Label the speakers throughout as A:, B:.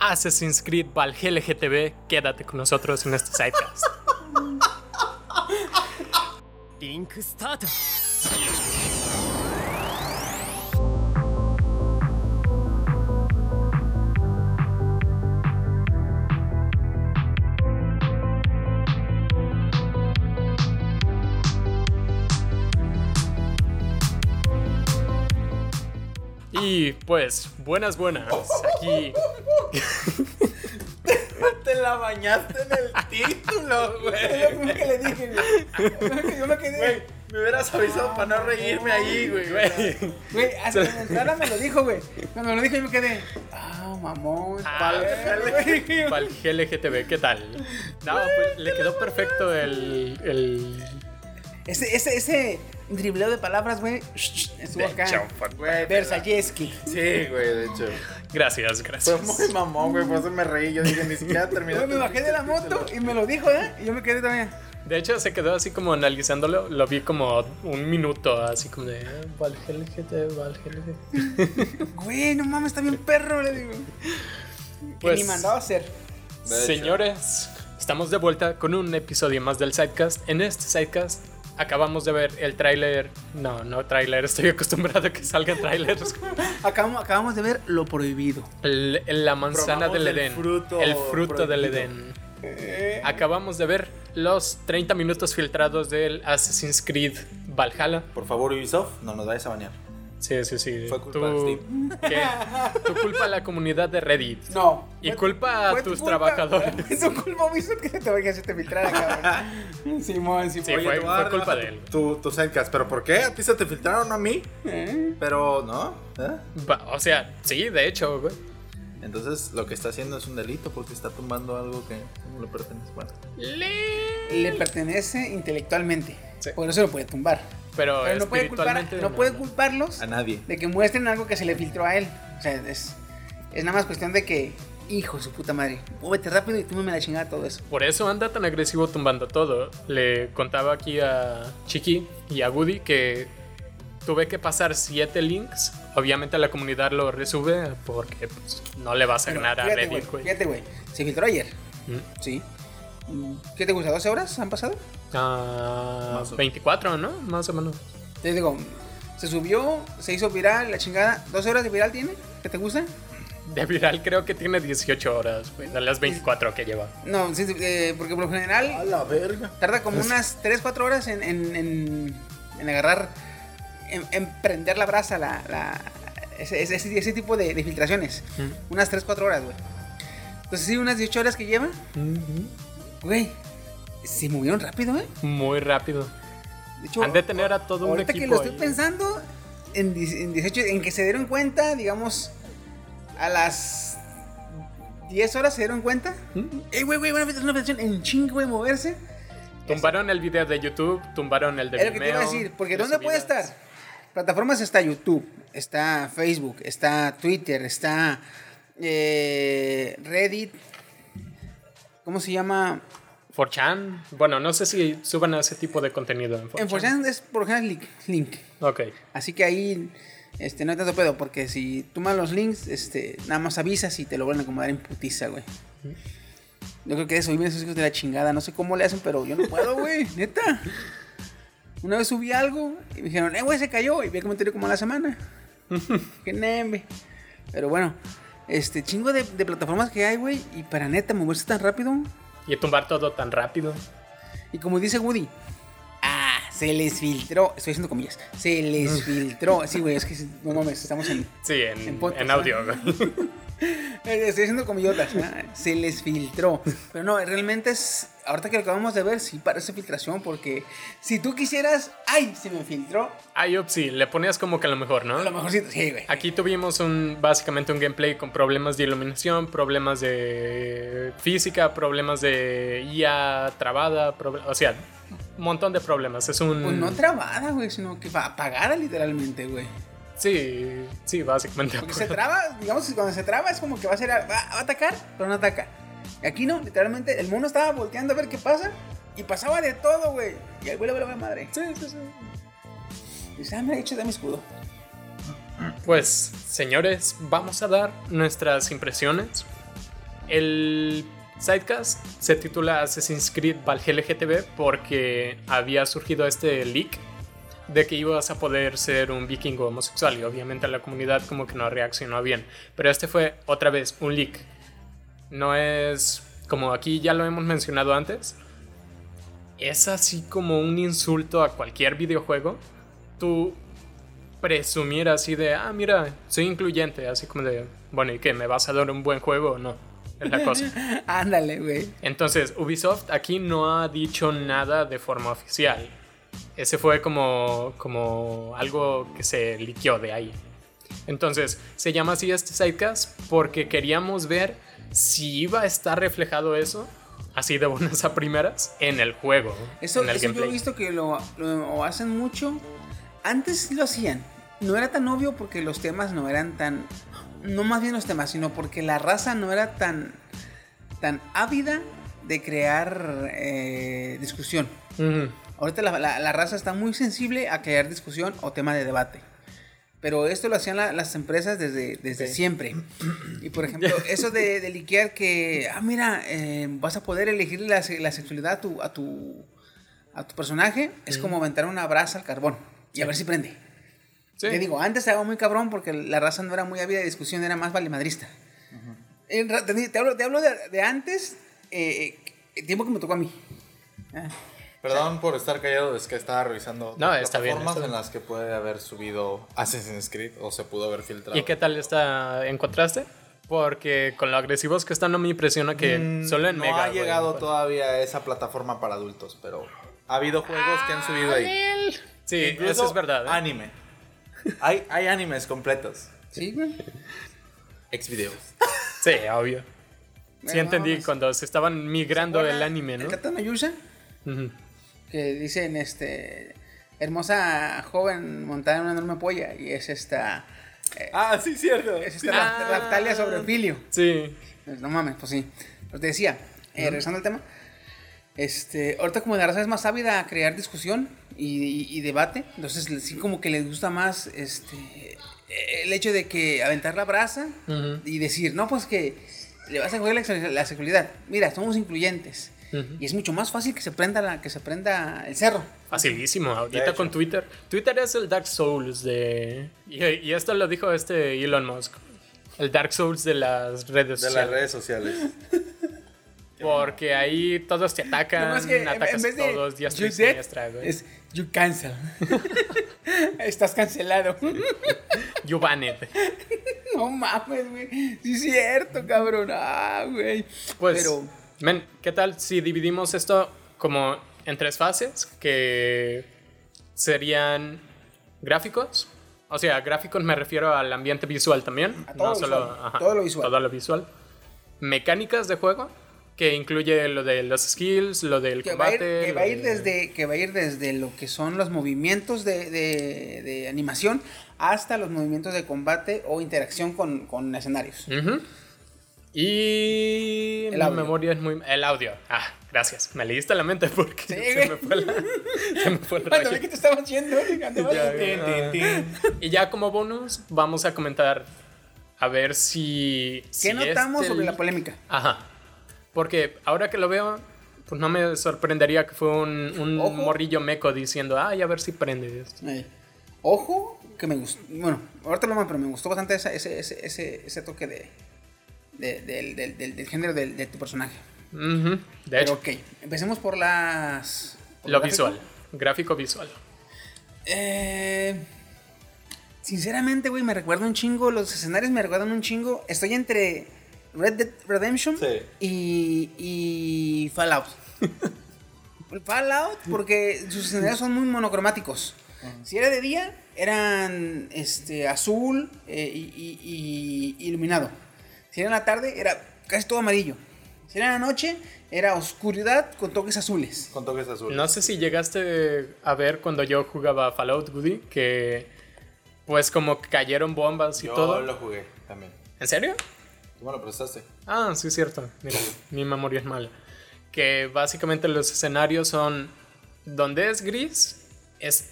A: Assassin's Creed Valhalla GTB, quédate con nosotros en este sidecast.
B: Link start.
A: Y pues, buenas, buenas. Aquí
C: Te la bañaste en el título,
D: Yo
C: güey.
D: que le dije, güey. Yo me quedé.
C: Güey, me hubieras avisado para no reírme ahí, güey.
D: Güey, hasta en entrada me lo dijo, güey. Cuando me lo dijo, yo me quedé. Ah, mamón.
A: Ah,
D: Valhalla.
A: Valhalla GTV, ¿qué tal? No, pues le quedó perfecto el. el...
D: Ese, ese, ese dribleo de palabras, güey. Estuvo acá.
C: Güey,
D: Versayeski.
C: Sí, güey, de hecho.
A: Gracias,
C: Fue
A: gracias.
C: muy mamón, güey, por eso me reí. Yo dije, ni siquiera terminé.
D: Me bajé de la moto y me lo dijo, ¿eh? Y yo me quedé también.
A: De hecho, se quedó así como analizándolo. Lo vi como un minuto, así como de. ah, GTV, Valhalla GTV.
D: Güey, no mames, está bien perro, le digo. Que
A: Pues-
D: ni mandado a hacer.
A: Señores, estamos de vuelta con un episodio más del Sidecast. En este Sidecast acabamos de ver el tráiler. No, no tráiler, estoy acostumbrado a que salgan trailers.
D: Acabamos, acabamos de ver lo prohibido.
A: El- la manzana
C: Probamos
A: del
C: el
A: Edén.
C: fruto
A: el fruto del. Edén. Acabamos de ver los 30 minutos filtrados del Assassin's Creed Valhalla.
C: Por favor, Ubisoft, no nos vayas a bañar.
A: Sí, sí, sí.
C: Fue culpa
A: Tú-
C: de
A: ¿qué? Tú culpa a la comunidad de Reddit.
D: No.
A: Y
D: Fue-
A: culpa a
D: fue tu
A: tus
D: culpa-
A: trabajadores.
D: Fue tu culpa, Ubisoft, que se te vaya a te filtrara, cabrón. Simón, Simón.
A: Sí, fue-
C: Eduardo,
A: culpa de él.
C: Tu, tu sidecast, ¿pero por qué? ¿A ti se te filtraron a mí?
D: ¿Eh?
C: Pero, ¿no? ¿Eh?
A: O sea, sí, de hecho, güey.
C: Entonces, lo que está haciendo es un delito porque está tumbando algo que no le pertenece. Bueno,
D: Le pertenece intelectualmente.
A: Sí.
D: Por eso lo puede tumbar.
A: Pero,
D: Pero no puede, culpar, no puede culparlos
C: a nadie.
D: de que muestren algo que se le filtró a él. O sea, es, es nada más cuestión de que, hijo de su puta madre, muévete rápido y tú me la chingada todo eso.
A: Por eso anda tan agresivo tumbando todo. Le contaba aquí a Chiqui y a Woody que tuve que pasar siete links. Obviamente la comunidad lo resube porque pues, no le vas a
D: Pero
A: ganar a Reddit,
D: güey,
A: güey.
D: fíjate, güey. Se filtró ayer.
A: Mm.
D: Sí. ¿Qué te gusta? ¿12 horas han pasado?
A: Ah,
C: Más o-
A: 24, ¿no? Más o menos.
D: Te digo, se subió, se hizo viral, la chingada. ¿12 horas de viral tiene? ¿Qué te gusta?
A: De viral creo que tiene 18 horas, güey, de las 24 que lleva.
D: No, sí, eh, porque por lo general
C: la verga.
D: tarda como unas 3, 4 horas en, en, en, en agarrar, en, en prender la brasa, la, la- ese, ese, ese tipo de, de filtraciones.
A: Mm.
D: Unas 3, 4 horas, güey. Entonces sí, unas 18 horas que lleva, güey. Se movieron rápido, ¿eh?
A: Muy rápido.
D: De hecho,
A: Han de tener a todo un
D: ahorita que
A: equipo
D: lo estoy
A: ahí.
D: pensando, en, die- en 18, en que se dieron cuenta, digamos, a las 10 horas se dieron cuenta. Eh, güey, güey, una filtración, en ching, güey, moverse.
A: Tumbaron el video de YouTube, tumbaron el de
D: Es lo que te iba a
A: Vimeo,
D: decir, porque
A: de
D: ¿dónde puede estar? Plataformas está YouTube, está Facebook, está Twitter, está eh, Reddit. ¿Cómo se llama?
A: 4chan. Bueno, no sé si suban ese tipo de contenido en 4chan.
D: En 4chan es por lo general link, link.
A: Ok.
D: Así que ahí este, no hay tanto pedo, porque si tomas los links, este, nada más avisas y te lo vuelven a acomodar en putiza, güey. Yo creo que eso, viven esos hijos de la chingada. No sé cómo le hacen, pero yo no puedo, güey, neta. Una vez subí algo y me dijeron, eh, güey, se cayó. Y vi el comentario como a la semana. Qué nembe. Pero bueno, este chingo de, de plataformas que hay, güey. Y para neta, moverse tan rápido.
A: Y tumbar todo tan rápido.
D: Y como dice Woody, ah, se les filtró. Estoy haciendo comillas. Se les filtró. Sí, güey, es que no mames, estamos en.
A: Sí, en,
D: En
A: audio.
D: ¿eh?
A: güey.
D: Eh, Estoy haciendo comillotas. ¿verdad? Se les filtró. Pero no, realmente es. Ahorita que lo acabamos de ver, sí parece filtración. Porque si tú quisieras. ¡Ay! Se me filtró.
A: Ah, yo sí, le ponías como que a lo mejor, ¿no?
D: A lo mejor sí, sí, güey.
A: Aquí tuvimos un básicamente un gameplay con problemas de iluminación, problemas de física, problemas de IA trabada, o sea, un montón de problemas. Es un
D: Pues no trabada, güey, sino que va apagada literalmente, güey.
A: Sí, sí, básicamente.
D: Porque se traba, digamos que cuando se traba es como que va a ser. Va, va a atacar, pero no ataca. Y aquí no, literalmente, el mono estaba volteando a ver qué pasa. Y pasaba de todo, güey. Y ahí vuelve a la madre.
A: Sí, sí, sí.
D: Y dice, ah, me ha hecho de mi escudo.
A: Pues, señores, vamos a dar nuestras impresiones El sidecast se titula Assassin's Creed Valhalla GTB porque había surgido este leak de que ibas a poder ser un vikingo homosexual y obviamente la comunidad como que no reaccionó bien. Pero este fue otra vez un leak. No es como aquí ya lo hemos mencionado antes. Es así como un insulto a cualquier videojuego. Tú presumir así de, ah, mira, soy incluyente, así como de, bueno, ¿y qué? ¿Me vas a dar un buen juego o no? Es la cosa.
D: Ándale, güey.
A: Entonces, Ubisoft aquí no ha dicho nada de forma oficial. Ese fue como, como algo que se liqueó de ahí. Entonces, se llama así este sidecast porque queríamos ver si iba a estar reflejado eso, así de buenas a primeras, en el juego.
D: Eso,
A: en el
D: eso yo he visto que lo, lo hacen mucho. Antes lo hacían. No era tan obvio porque los temas no eran tan. No más bien los temas, sino porque la raza no era tan. tan ávida de crear eh, discusión. Ahorita la, la- la raza está muy sensible a crear discusión o tema de debate. Pero esto lo hacían la- las empresas desde, desde
A: Sí.
D: siempre. Y por ejemplo, eso de, de liquear que, ah, mira, eh, vas a poder elegir la, se- la sexualidad a tu, a tu, a tu personaje, es como aventar una brasa al carbón y a ver si prende.
A: Sí.
D: Te digo, antes estaba muy cabrón porque la raza no era muy ávida de discusión, era más valemadrista. En ra- te, te hablo, te hablo de, de antes, eh, el tiempo que me tocó a mí. Ah.
C: Perdón por estar callado, es que estaba revisando
A: No, está bien,
C: plataformas
A: está bien.
C: en las que puede haber subido Assassin's Creed o se pudo haber filtrado.
A: ¿Y qué tal está en contraste? Porque con lo agresivos que están no me impresiona que
C: Mm,
A: solo en
C: no
A: Mega.
C: ha
A: güey,
C: llegado todavía a esa plataforma para adultos, pero ha habido juegos que han subido ahí.
A: Sí,
C: Incluso
A: eso es verdad. ¿eh?
C: Anime. Hay, hay animes completos.
D: Sí, güey.
C: Xvideos.
A: Sí, obvio. Sí
D: Bueno,
A: entendí cuando se estaban migrando
D: ¿Se
A: del
D: acuerdan
A: anime, ¿no?
D: Katana Yusha?
A: Ujú.
D: Que dicen este hermosa joven montada en una enorme polla y es esta eh,
C: Ah, sí, cierto.
D: es esta
A: Ah.
D: Ra- Raptalia sobre Filio
A: Sí.
D: Pues, no mames pues sí pero te decía eh, regresando al tema este ahorita como la raza es más ávida a crear discusión y, y- y debate entonces sí como que les gusta más este el hecho de que aventar la brasa y decir no pues que le vas a jugar la, la sexualidad mira somos incluyentes Y es mucho más fácil que se prenda la que se prenda el cerro
A: Facilísimo, ahorita con Twitter. Twitter es el Dark Souls de... Y, y esto lo dijo este Elon Musk. El Dark Souls de las redes
C: De las
A: sociales.
C: redes sociales.
A: Porque ahí todos te atacan,
D: que en-
A: atacas
D: en vez de
A: todos, y
D: you dead,
A: siniestra, güey.
D: es you cancel. Estás cancelado.
A: You banned.
D: no mames, güey. Sí es cierto, cabrón. Ah, güey.
A: Pues,
D: Pero
A: men, ¿qué tal si dividimos esto como en tres fases? Que serían gráficos. O sea, gráficos me refiero al ambiente visual también.
D: A todo
A: no
D: lo
A: solo
D: visual, todo lo visual.
A: Todo lo visual. Mecánicas de juego, que incluye lo de los skills, lo del
D: que va, a ir,
A: combate.
D: que va a ir
A: de-
D: desde que va a ir desde lo que son los movimientos de, de- de animación hasta los movimientos de combate o interacción con, con escenarios.
A: Ujú. Y
D: El audio.
A: memoria es muy... El audio. Ah, gracias. Me leíste la mente porque
D: Sí,
A: se, me fue la, se me fue el
D: Cuando vi que te estabas yendo,
A: Ya,
C: Tin,
A: ah.
C: tin, tin.
A: Y ya como bonus, vamos a comentar a ver si.
D: ¿Qué
A: si
D: notamos
A: este
D: sobre la polémica?
A: Ajá. Porque ahora que lo veo, pues no me sorprendería que fue un, un
D: Ojo.
A: morrillo meco diciendo, ay, a ver si prende. esto".
D: Eh, Ojo, que me gustó. Bueno, ahorita lo pero me gustó bastante esa- ese, ese, ese, ese toque de, de- del, del- del- del género del- de, tu personaje.
A: De
D: Pero
A: hecho,
D: ok, empecemos por las. por
A: lo
D: gráfico.
A: visual. Gráfico visual.
D: Eh, sinceramente, güey, me recuerda un chingo. Los escenarios me recuerdan un chingo. Estoy entre Red Dead Redemption
C: Sí.
D: y, y Fallout. Fallout, porque sus escenarios son muy monocromáticos. Si era de día, eran este, azul eh, y, y- y iluminado. Si era en la tarde, era casi todo amarillo. Si era en la noche, era oscuridad con toques azules.
C: Con toques azules.
A: No sé si llegaste a ver cuando yo jugaba Fallout Goody, que pues como cayeron bombas y
C: Yo
A: todo.
C: lo jugué también.
A: ¿En serio?
C: Tú me lo prestaste.
A: Ah, sí, es cierto. Mira, mi memoria es mala. Que básicamente los escenarios son. Donde es gris, es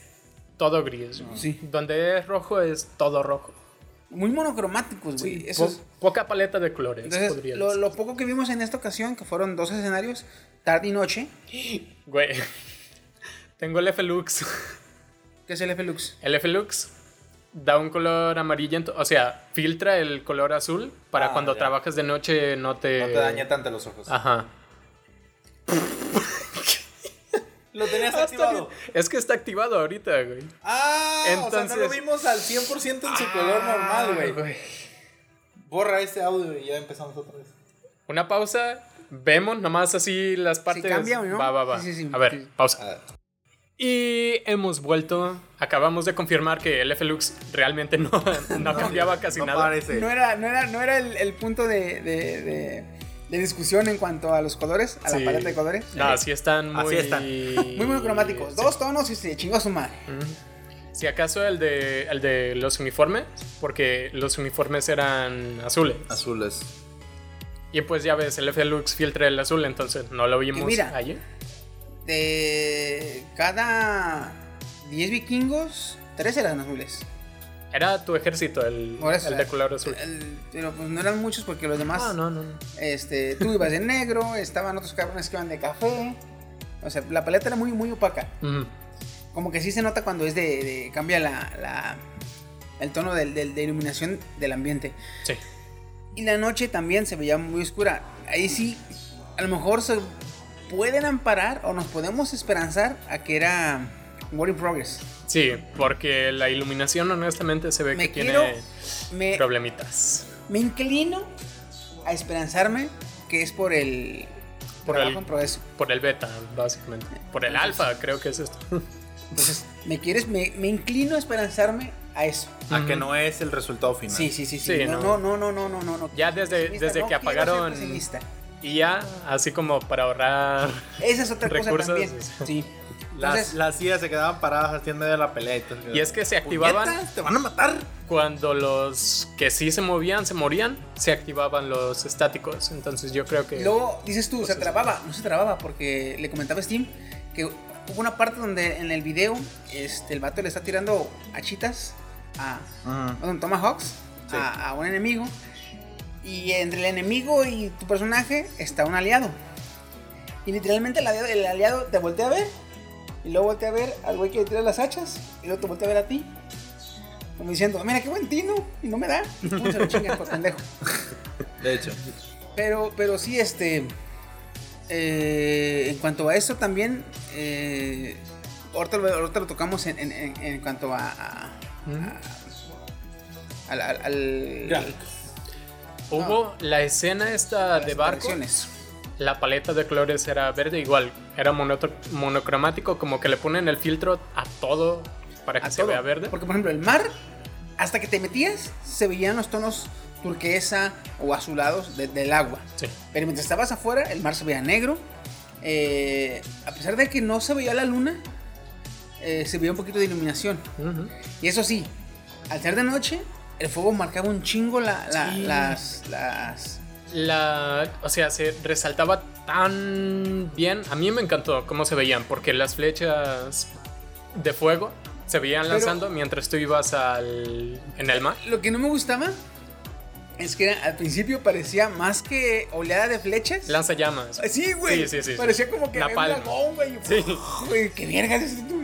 A: todo gris.
D: Sí.
A: Donde es rojo, es todo rojo.
D: Muy monocromáticos, güey.
A: Sí, po- poca paleta de colores.
D: entonces,
A: podría
D: lo, lo poco que vimos en esta ocasión, que fueron dos escenarios, tarde y noche,
A: Güey. Tengo el F-Lux.
D: que es el F-Lux.
A: El F-Lux da un color amarillento. O sea, filtra el color azul para
C: Ah,
A: cuando
C: ya.
A: trabajas de noche no te.
C: No te daña tanto los ojos.
A: Ajá.
C: Lo tenías
A: Ah,
C: activado.
A: Es que está activado ahorita, güey.
C: Ah, o sea, no
A: Entonces-
C: lo vimos al 100% en su color normal, güey. Borra este audio y ya empezamos otra vez.
A: Una pausa. Vemos nomás así las partes.
D: cambia o no?
A: Va, va, va.
D: Sí, sí, sí.
A: A ver,
D: Sí.
A: pausa.
C: Ah,
A: Y hemos vuelto. Acabamos de confirmar que el F-Lux realmente no, no cambiaba casi
C: no
A: nada.
C: parece.
D: No era, no era, no era el, el punto de, de, de- de discusión en cuanto a los colores, a
A: Sí.
D: la paleta de colores.
A: No, así están muy.
C: Así están.
D: Muy monocromáticos.
A: Sí.
D: Dos tonos y se chingó a su madre.
A: Si acaso el de, el de los uniformes, porque los uniformes eran azules.
C: Azules.
A: Y pues ya ves, el F-Lux filtra el azul, entonces no lo vimos
D: mira.
A: allí.
D: De cada 10 vikingos, 3 eran azules.
A: Era tu ejército, el,
D: eso,
A: el de color azul.
D: El- pero pues no eran muchos porque los demás.
A: Ah, no, no, no.
D: Este, tú ibas de negro, estaban otros cabrones que iban de café. O sea, la paleta era muy, muy opaca.
A: Ujú.
D: Como que sí se nota cuando es de. de- cambia la, la- el tono del- del- de iluminación del ambiente.
A: Sí.
D: Y la noche también se veía muy oscura. Ahí sí, a lo mejor se pueden amparar o nos podemos esperanzar a que era Work in Progress.
A: Sí, porque la iluminación honestamente se ve
D: Me
A: que
D: quiero-
A: tiene
D: Me,
A: problemitas.
D: me inclino a esperanzarme que es por el.
A: Por el-. Por el beta, básicamente. Por el alfa, creo que es esto.
D: Entonces, me quieres, me, me inclino a esperanzarme a eso.
C: A que no es el resultado final.
D: Sí, sí, sí, sí.
A: Sí,
D: no,
A: no.
D: no, no, no, no, no, no.
A: Ya desde, desde
D: no
A: que apagaron ya, así como para ahorrar.
D: Esa es otra cosa
A: recursos,
D: también.
A: es-
D: Sí.
C: Las,
D: Entonces,
C: las sillas se quedaban paradas así en medio de la pelea.
A: Y es que se activaban
C: "Puñetas, ¡Te van a matar!
A: cuando los que sí se movían, se morían, se activaban los estáticos. Entonces yo creo que.
D: luego dices tú, se
A: Pues es-
D: trababa. No se trababa porque le comentaba a Steam que hubo una parte donde en el video este, el vato le está tirando hachitas a. Perdón, Tomahawks
C: Sí.
D: a, a un enemigo. Y entre el enemigo y tu personaje está un aliado. Y literalmente el aliado, el aliado te voltea a ver. Y luego voltea a ver al güey que le tira las hachas. Y luego te voltea a ver a ti. Como diciendo, mira qué buen tino. Y no me da. Y pum, se lo chingas por pendejo.
C: De hecho.
D: Pero, pero sí, este. eh, en cuanto a eso también. Eh, ahorita, lo, ahorita lo tocamos en, en- en- en cuanto a. a- al. al- al-
A: Hubo la escena esta de barco. La paleta de colores era verde igual. Era monocromático, como que le ponen el filtro a todo para que
D: a
A: se
D: todo.
A: vea verde.
D: Porque, por ejemplo, el mar, hasta que te metías, se veían los tonos turquesa o azulados de- del agua.
A: Sí.
D: Pero mientras estabas afuera, el mar se veía negro. Eh, a pesar de que no se veía la luna, eh, se veía un poquito de iluminación.
A: Ujú.
D: Y eso sí, al ser de noche, el fuego marcaba un chingo la- la-
A: Sí.
D: las, las...
A: La, o sea, se resaltaba tan bien. A mí me encantó cómo se veían, porque las flechas de fuego se veían
D: Pero-
A: lanzando mientras tú ibas al, en el mar.
D: Lo que no me gustaba es que al principio parecía más que oleada de flechas.
A: Lanza llamas.
D: Sí, güey.
A: Sí, sí, sí.
D: Parecía como que había un
A: Napalm.
D: dragón, güey.
A: Sí.
D: Güey, qué verga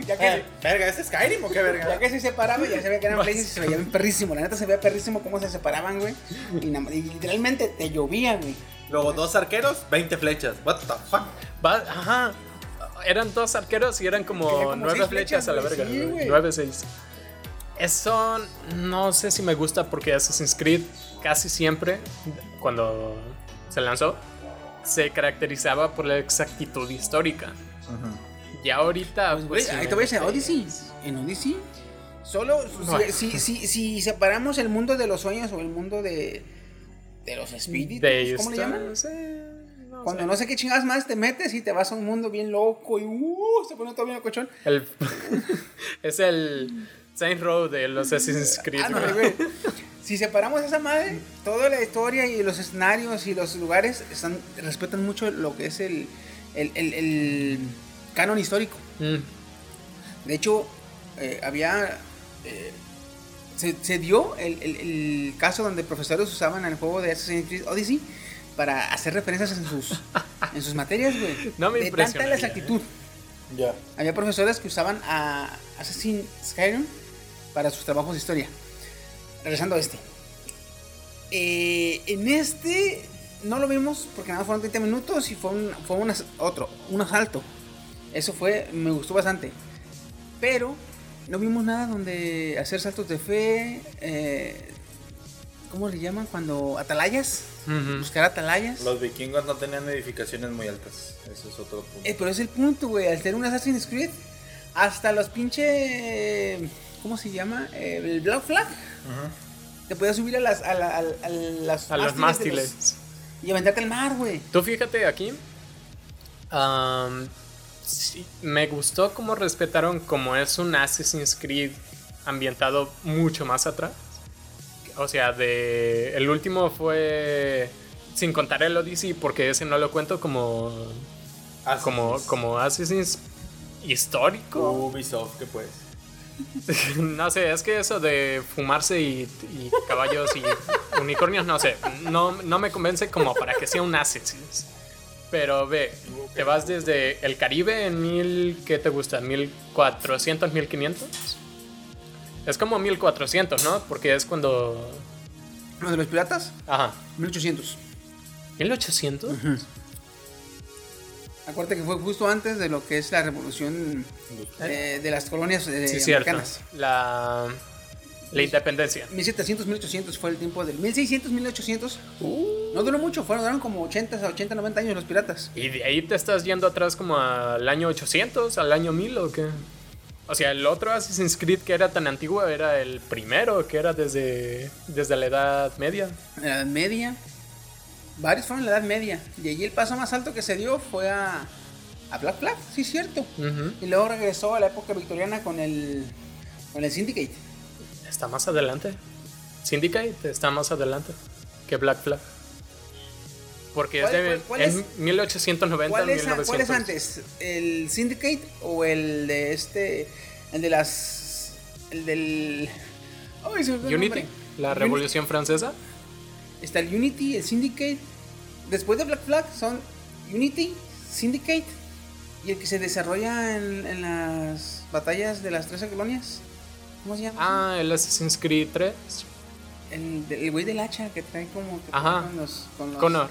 D: Ya que,
C: Eh, verga, ¿es Skyrim o qué
D: ya
C: verga?
D: que se separaba, ya se veía que eran flechas y se veía bien perrísimo. La neta se veía perrísimo cómo se separaban, güey. Y, y literalmente te llovía, güey.
C: Luego dos arqueros, 20 flechas. What the fuck?
A: Va- ajá. Eran dos arqueros y eran como,
D: como
A: nueve flechas,
D: flechas,
A: a la verga.
D: sí, güey.
A: nueve, seis. Eso no sé si me gusta porque Assassin's Creed casi siempre, cuando se lanzó, se caracterizaba por la exactitud histórica. Y ahorita,
D: Pues, güey,
A: pues,
D: ahí te voy a decir, Odyssey. En Odyssey. Solo
A: No.
D: si, si, si, si separamos el mundo de los sueños o el mundo de, de los espíritus,
A: De
D: ¿cómo le llaman?
A: no
D: Cuando
A: sé.
D: no sé qué chingadas más te metes y te vas a un mundo bien loco y uh, se pone todo bien cochón.
A: El- es el Saint Row de los Assassin's Creed.
D: Ah, no,
A: güey.
D: güey. Si separamos esa madre, toda la historia y los escenarios y los lugares están, respetan mucho lo que es el, el, el- el canon histórico.
A: Mm,
D: De hecho, eh, había. eh, se, se dio el, el- el caso donde profesores usaban el juego de Assassin's Creed Odyssey para hacer referencias en sus, en sus materias, güey.
A: No me
D: de tanta
A: impresionaría,
D: exactitud.
C: Ya.
D: Había profesores que usaban a Assassin's Skyrim para sus trabajos de historia. Regresando a este. Eh, en este no lo vimos porque nada más fueron 30 minutos y fue, un, fue un as- otro, un asalto. Eso fue, me gustó bastante. Pero no vimos nada donde hacer saltos de fe. eh, ¿Cómo le llaman? Cuando atalayas. Buscar atalayas.
C: Los vikingos no tenían edificaciones muy altas. Ese es otro punto.
D: Eh, pero es el punto, güey. Al ser un Assassin's Creed, hasta los pinche. ¿Cómo se llama? Eh, el Black Flag. Te puedes subir a las. A, la- a- a las
A: A los
D: mástiles los- y aventarte al mar, güey.
A: Tú fíjate aquí. am, sí, me gustó cómo respetaron como es un Assassin's Creed ambientado mucho más atrás. O sea, de el último fue sin contar el Odyssey porque ese no lo cuento como como como Assassin's histórico.
C: Ubisoft, que pues.
A: no sé, es que eso de fumarse y, y caballos y unicornios, no sé, no, no me convence como para que sea un Assassin's. Pero ve, te vas desde el Caribe en mil, ¿qué te gusta? ¿1400, 1500? Es como 1400, ¿no? Porque es cuando...
D: Los de los piratas,
A: Ajá.
D: 1800.
A: ¿1800?
D: Acuérdate que fue justo antes de lo que es la revolución eh, de las colonias eh,
A: Sí, cierto.
D: americanas.
A: La, la independencia.
D: 1700, 1800 fue el tiempo del 1600, 1800. No duró mucho, fueron duraron como 80, 80, 90 años los piratas.
A: ¿Y de ahí te estás yendo atrás como al año 800, al año 1000 o qué? O sea, el otro Assassin's Creed que era tan antiguo era el primero, que era desde, desde la Edad Media.
D: La Edad Media. Varios fueron en la Edad Media. Y allí el paso más alto que se dio fue a, a Black Flag, sí, cierto. Y luego regresó a la época victoriana con el, con el Syndicate.
A: Está más adelante. Syndicate está más adelante que Black Flag. Porque es
D: ¿Cuál-
A: de
D: cuál- cuál
A: es
D: es-
A: 1890
D: ¿Cuál es,
A: 1900.
D: cuál es antes? ¿El Syndicate o el de este. El de las. El del. El
A: Unity, la
D: Unity.
A: Revolución Francesa.
D: Está el Unity, el Syndicate. Después de Black Flag son Unity, Syndicate y el que se desarrolla en, en las batallas de las 13 colonias. ¿Cómo se llama?
A: Ah, el Assassin's Creed 3.
D: El güey del hacha que trae como. Que
A: Ajá.
D: Con los, con los-
A: Connor,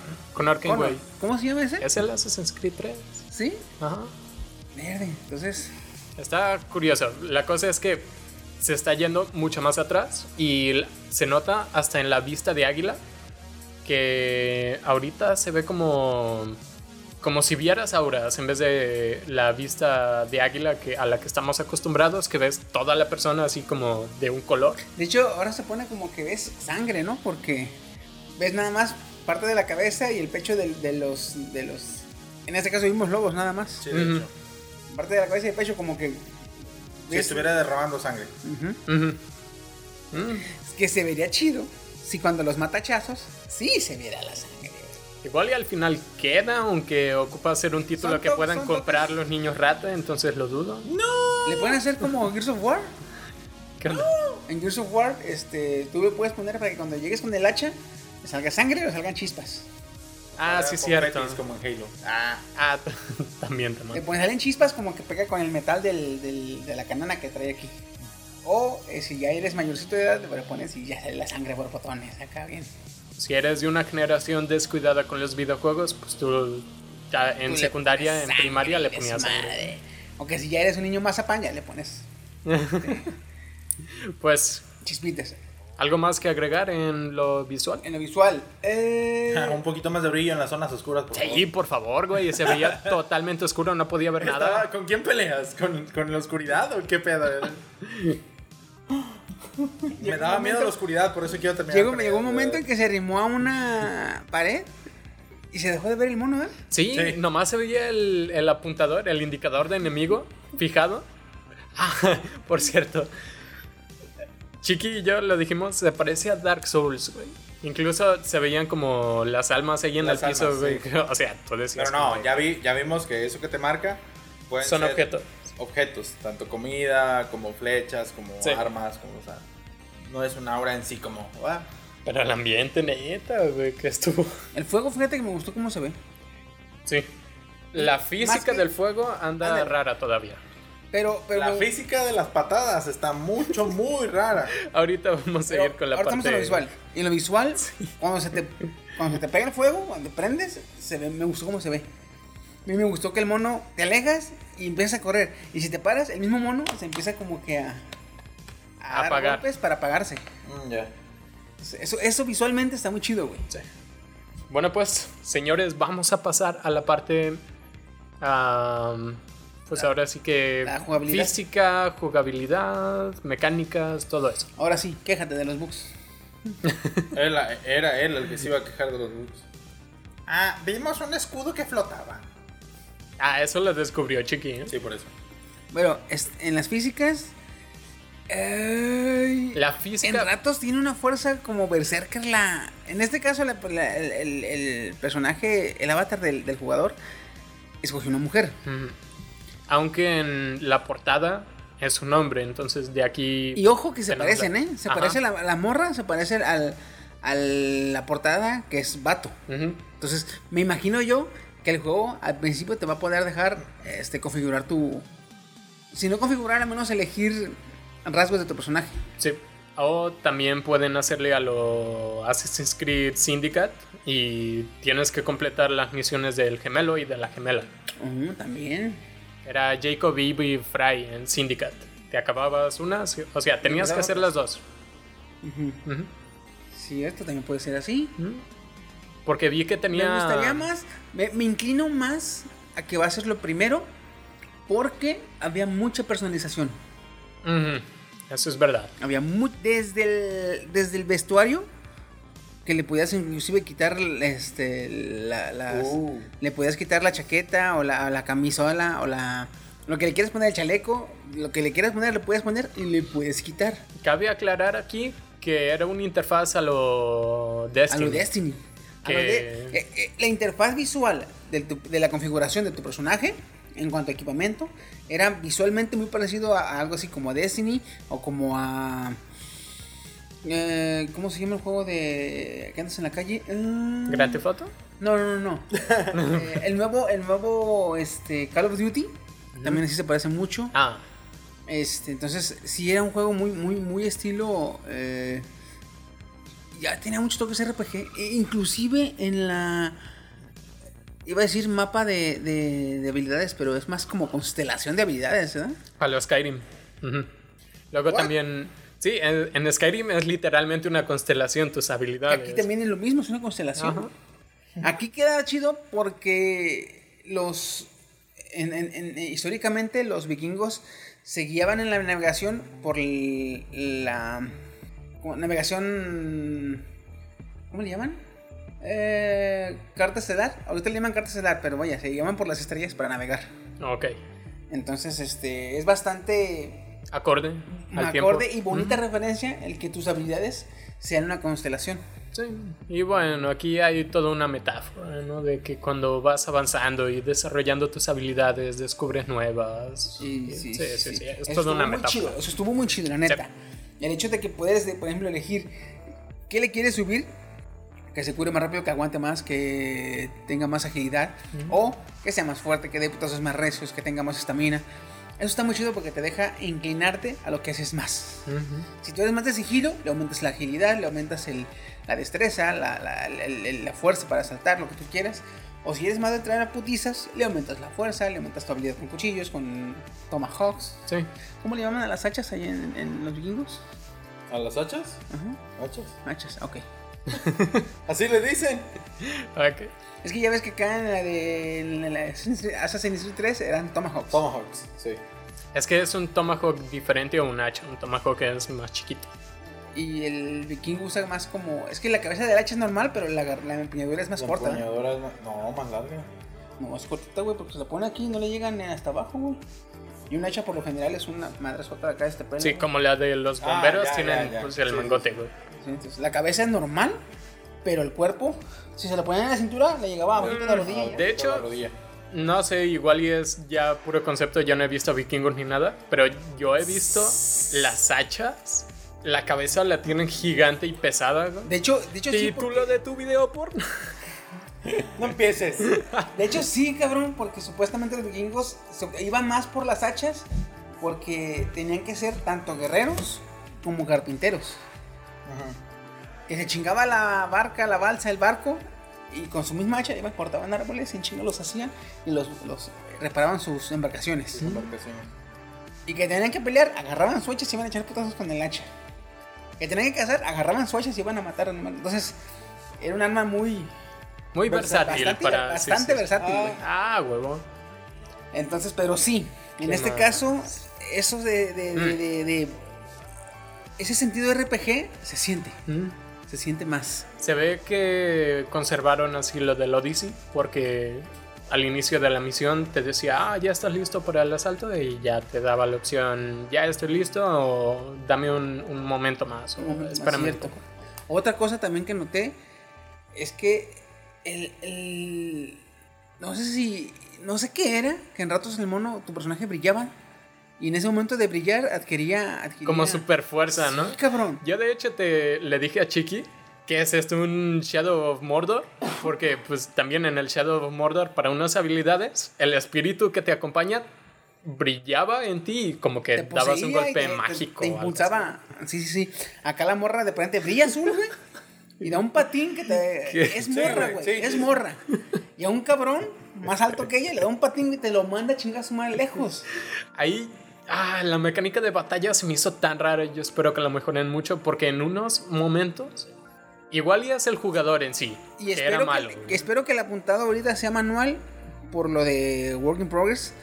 A: Connor.
D: ¿Cómo se llama ese?
A: Es el Assassin's Creed 3.
D: ¿Sí?
A: Ajá.
D: Verde. Entonces.
A: Está curioso. La cosa es que se está yendo mucho más atrás y se nota hasta en la vista de águila que ahorita se ve como como si vieras auras en vez de la vista de águila que a la que estamos acostumbrados que ves toda la persona así como de un color.
D: De hecho, ahora se pone como que ves sangre, ¿no? Porque ves nada más parte de la cabeza y el pecho de, los. de los. En este caso vimos lobos nada más.
C: Sí, de hecho.
D: Parte de la cabeza y el pecho como que.
C: Si estuviera derramando sangre.
A: Mm.
D: Es que se vería chido si cuando los matachazos sí se viera la sangre.
A: Igual y al final queda, aunque ocupa ser un título que puedan comprar los niños rata, entonces lo dudo.
D: Le pueden hacer como Gears of War.
A: ¿Qué onda?
D: En Gears of War, este, tú le puedes poner para que cuando llegues con el hacha, salga sangre o salgan chispas.
A: Ah,
C: Ahora
A: sí, cierto.
C: Betis, como en Halo.
A: Ah, ah, también,
D: Le
A: también.
D: ponen salen chispas como que pega con el metal del, del- de la canana que trae aquí. O eh, si ya eres mayorcito de edad, le pones y ya sale la sangre por botones. Acá bien.
A: Si eres de una generación descuidada con los videojuegos, pues tú ya en
D: Tú
A: secundaria,
D: pones
A: en
D: sangre,
A: primaria le ponías sangre.
D: desmadre. O que si ya eres un niño más ya le pones
A: Pues,
D: chispitas.
A: ¿algo más que agregar en lo visual?
D: En lo visual, eh,
C: Un poquito más de brillo en las zonas oscuras, por favor.
A: Sí, por favor, güey. Se veía totalmente oscuro, no podía ver
C: Estaba-
A: nada.
C: ¿Con quién peleas? ¿Con, con la oscuridad o qué pedo? Me daba miedo la oscuridad, por eso quiero terminar.
D: llegó, llegó un momento en que se arrimó a una pared y se dejó de ver el mono, ¿eh?
A: Sí,
C: Sí.
A: nomás se veía el, el apuntador, el indicador de enemigo fijado. Ah, por cierto. Chiqui y yo lo dijimos, se parece a Dark Souls, güey. Incluso se veían como las almas ahí en
C: Las
A: el piso,
C: almas,
A: güey.
C: sí.
A: O sea, tú decías.
C: Pero no,
A: como,
C: ya, vi, ya vimos que eso que te marca
A: Son
C: ser
A: objetos.
C: Objetos, tanto comida, como flechas, como
A: Sí.
C: armas, como o sea, No es una obra en sí como. ah,
A: Pero el ambiente, neta, güey, que estuvo.
D: El fuego, fíjate que me gustó cómo se ve.
A: Sí. La física
D: que-
A: del fuego anda rara todavía.
D: Pero, pero
C: La
D: me-
C: física de las patadas está mucho, muy rara.
A: Ahorita vamos a
D: pero
A: ir con la
D: ahorita
A: parte.
D: vamos a lo visual. Y en lo visual, cuando se te cuando se te pega el fuego, cuando te prendes, se ve, me gustó cómo se ve. A mí me gustó que el mono te alejas y empiezas a correr. Y si te paras, el mismo mono se empieza como que a, a dar
A: Apagar.
D: golpes para apagarse.
C: Mm, ya.
D: Eso, eso visualmente está muy chido, güey.
A: Sí. Bueno, pues, señores, vamos a pasar a la parte. am, pues ahora sí que.
D: la jugabilidad.
A: Física, jugabilidad, mecánicas, todo eso.
D: Ahora sí, quéjate de los bugs.
C: Era, era él el que se iba a quejar de los bugs. Ah, vimos un escudo que flotaba.
A: Ah, eso lo descubrió Chiqui. ¿eh?
C: Sí, por eso.
D: Bueno, es- en las físicas. ay,
A: La
D: en
A: física.
D: ratos tiene una fuerza como berserker la. En este caso, la- la- el, el- el personaje, el avatar del, del jugador, escogió una mujer.
A: Aunque en la portada es un hombre, entonces de aquí.
D: Y ojo que se parecen,
A: la-
D: ¿eh? Se
A: Ajá.
D: parece la, la morra, se parece al, a la portada que es vato. Entonces, me imagino yo que el juego al principio te va a poder dejar este, configurar tu. Si no configurar, al menos elegir rasgos de tu personaje.
A: Sí. O también pueden hacerle a lo Assassin's Creed Syndicate y tienes que completar las misiones del gemelo y de la gemela.
D: Uh, también.
A: Era Jacob, y Fry en Syndicate. Te acababas una, o sea, tenías que hacer las dos.
D: Ujú. Sí, esto también puede ser así.
A: Porque vi que tenía.
D: Me gustaría más, me, me inclino más a que va a ser lo primero porque había mucha personalización.
A: Ujú. Eso es verdad.
D: Había mu- desde el, desde el vestuario que le podías inclusive quitar este, la- las-
C: Uh.
D: le podías quitar la chaqueta o la, la camisola o la lo que le quieras poner el chaleco, lo que le quieras poner le puedes poner y le puedes quitar
A: Cabe aclarar aquí que era una interfaz a lo
D: a
A: Destiny.
D: lo Destiny. A
A: Que-
D: de- eh, eh, la interfaz visual de, tu- de la configuración de tu personaje en cuanto a equipamiento era visualmente muy parecido a, a algo así como a Destiny o como a eh, ¿cómo se llama el juego de que andas en la calle? Ah,
A: ¿Grand Theft Auto?
D: No, no, no, no. Eh, el nuevo el nuevo este Call of Duty también así se parece mucho.
A: Ah,
D: Este, entonces, sí era un juego muy, muy, muy estilo. eh, ya tenía muchos toques RPG. e inclusive en la. Iba a decir mapa de, de- de habilidades, pero es más como constelación de habilidades, ¿verdad?
A: a lo Skyrim. Luego
D: What?
A: también. Sí, en, en Skyrim es literalmente una constelación tus habilidades.
D: Aquí también es lo mismo, es una constelación.
A: Ajá.
D: Aquí queda chido porque los. en- en- en- históricamente, los vikingos se guiaban en la navegación por la. Navegación. ¿Cómo le llaman? Eh, carta estelar. Ahorita le llaman carta estelar, pero vaya, se llaman por las estrellas para navegar.
A: Ok.
D: Entonces, este. Es bastante
A: Acorde al tiempo.
D: acorde y bonita referencia el que tus habilidades sean una constelación.
A: Sí, y bueno, aquí hay toda una metáfora, ¿no? De que cuando vas avanzando y desarrollando tus habilidades, descubres nuevas.
D: Sí, sí, sí.
A: sí, sí, Es toda una metáfora.
D: chido, eso estuvo muy chido, la neta. El hecho de que puedes, de, por ejemplo, elegir qué le quieres subir, que se cure más rápido, que aguante más, que tenga más agilidad, o que sea más fuerte, que dé putazos más recios, que tenga más estamina. Eso está muy chido porque te deja inclinarte a lo que haces más. Si tú eres más de sigilo, le aumentas la agilidad, le aumentas el- la destreza, la, la- la- el- la fuerza para saltar, lo que tú quieras. O si eres más de traer a putizas, le aumentas la fuerza, le aumentas tu habilidad con cuchillos, con tomahawks.
A: Sí.
D: ¿Cómo le llaman a las hachas ahí en, en los vikingos?
C: ¿A las hachas?
D: Ajá,
C: ¿Hachas?
D: hachas, ok.
C: Así le dicen.
A: Ok.
D: Es que ya ves que acá en la de en la Assassin's Creed 3 eran tomahawks.
C: Tomahawks, sí.
A: Es que es un tomahawk diferente a un hacha. Un tomahawk es más chiquito.
D: Y el vikingo usa más como... Es que la cabeza del hacha es normal, pero la, la empuñadura es más
C: La
D: corta. ¿eh?
C: empuñadura es más- No, más larga.
D: No, es cortita, güey, porque se la pone aquí y no le llegan ni hasta abajo, güey. Y un hacha por lo general es una madre sota de acá de este pelo.
A: Sí,
D: güey.
A: como la de los
C: Ah,
A: bomberos
C: ya,
A: tienen
C: ya, ya.
A: pues, el
C: Sí,
A: mangote, güey.
D: Sí, entonces, la cabeza es normal, pero el cuerpo, si se la ponían en la cintura, le llegaba abajo de la rodilla. y ya.
A: De hecho,
C: la rodilla.
A: No sé, igual y es ya puro concepto, yo no he visto vikingos ni nada, pero yo he visto las hachas la cabeza la tienen gigante y pesada. ¿no?
D: De hecho, de hecho sí.
A: Título de tu video porno.
C: No empieces.
D: De hecho, sí, cabrón, porque supuestamente los vikingos iban más por las hachas porque tenían que ser tanto guerreros como carpinteros. Que se chingaba la barca, la balsa, el barco y con su misma hacha iban, cortaban árboles y en chingo los hacían y los, los reparaban sus embarcaciones.
C: Embarcaciones.
D: Y que tenían que pelear, agarraban su hacha y se iban a echar putazos con el hacha. Que tenían que cazar, agarraban su hacha y iban a matar animales. Entonces, era un arma muy...
A: Muy versátil
D: bastante,
A: para.
D: Bastante
A: sí.
D: versátil, güey.
A: Ah, huevo.
D: Entonces, pero sí, en
A: ¿Qué
D: este
A: más?
D: caso, eso de, de- de-
A: Mm.
D: de- de- Ese sentido RPG se siente,
A: Mm.
D: se siente más.
A: Se ve que conservaron así lo del Odyssey, porque al inicio de la misión te decía, ah, ya estás listo para el asalto, y ya te daba la opción, ya estoy listo, o dame un, un momento más, o espérame un poco.
D: Otra cosa también que noté es que el, el- no sé si no sé qué era, que en ratos el mono tu personaje brillaba y en ese momento de brillar adquiría, adquiría
A: Como super fuerza, ¿no?
D: Sí, cabrón.
A: Yo de hecho te le dije a Chiqui que es esto un Shadow of Mordor, porque pues también en el Shadow of Mordor para unas habilidades el espíritu que te acompaña brillaba en ti y como que dabas un golpe
D: te-
A: mágico.
D: Te, impulsaba. Sí, sí, sí. Acá la morra de repente brilla azul, güey. Y da un patín que te.
A: ¿Qué?
D: Es morra,
C: güey, sí,
D: es morra. Y a un cabrón más alto que ella le da un patín y te lo manda a chingar su madre lejos.
A: Ahí, ah, la mecánica de batalla se me hizo tan rara. Yo espero que la mejoren mucho porque en unos momentos, igual ya es el jugador en sí,
D: Y
A: que
D: espero
A: era malo.
D: que, espero que el apuntado ahorita sea manual por lo de Work in Progress.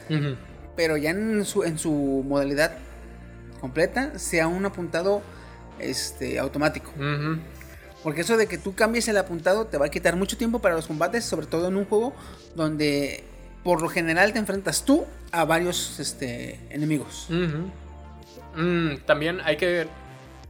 D: Pero ya en su, en su modalidad completa sea un apuntado este, automático. Porque eso de que tú cambies el apuntado te va a quitar mucho tiempo para los combates, sobre todo en un juego donde por lo general te enfrentas tú a varios este, enemigos.
A: Mm, también hay que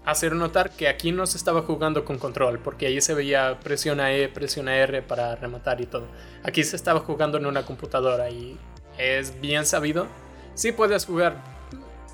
A: hacer notar que aquí no se estaba jugando con control, porque ahí se veía presiona E, presiona R para rematar y todo. Aquí se estaba jugando en una computadora y es bien sabido. Sí puedes jugar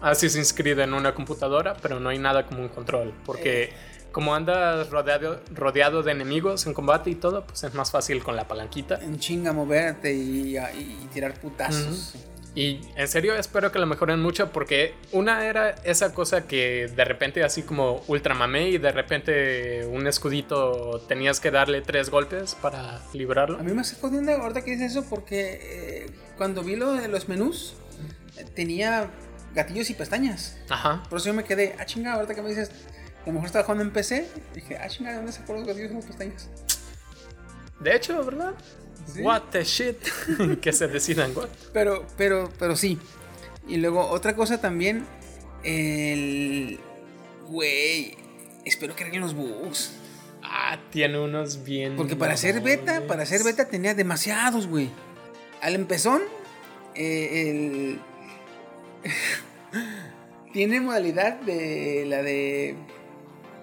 A: Assassin's Creed en una computadora, pero no hay nada como un control, porque como andas rodeado, rodeado de enemigos en combate y todo, pues es más fácil con la palanquita.
D: En chinga moverte y, y tirar putazos.
A: Y en serio espero que lo mejoren mucho porque una era esa cosa que de repente así como ultramamé y de repente un escudito tenías que darle tres golpes para librarlo.
D: A mí me sacó de onda ahorita que dices eso porque eh, cuando vi lo de los menús eh, tenía gatillos y pestañas.
A: Ajá.
D: Por eso yo me quedé, ah chinga, ahorita que me dices, a lo mejor estaba jugando en PC, dije, ah chinga, ¿de dónde sacó los gatillos y las pestañas?
A: De hecho, ¿verdad?
D: Sí.
A: What the shit. que se decidan what.
D: Pero, pero, pero sí. Y luego otra cosa también, el... Güey, espero que arreglen los bugs.
A: Ah, tiene unos bien.
D: Porque para hacer beta, para hacer beta tenía demasiados, güey. Al empezón, eh, el... tiene modalidad de la de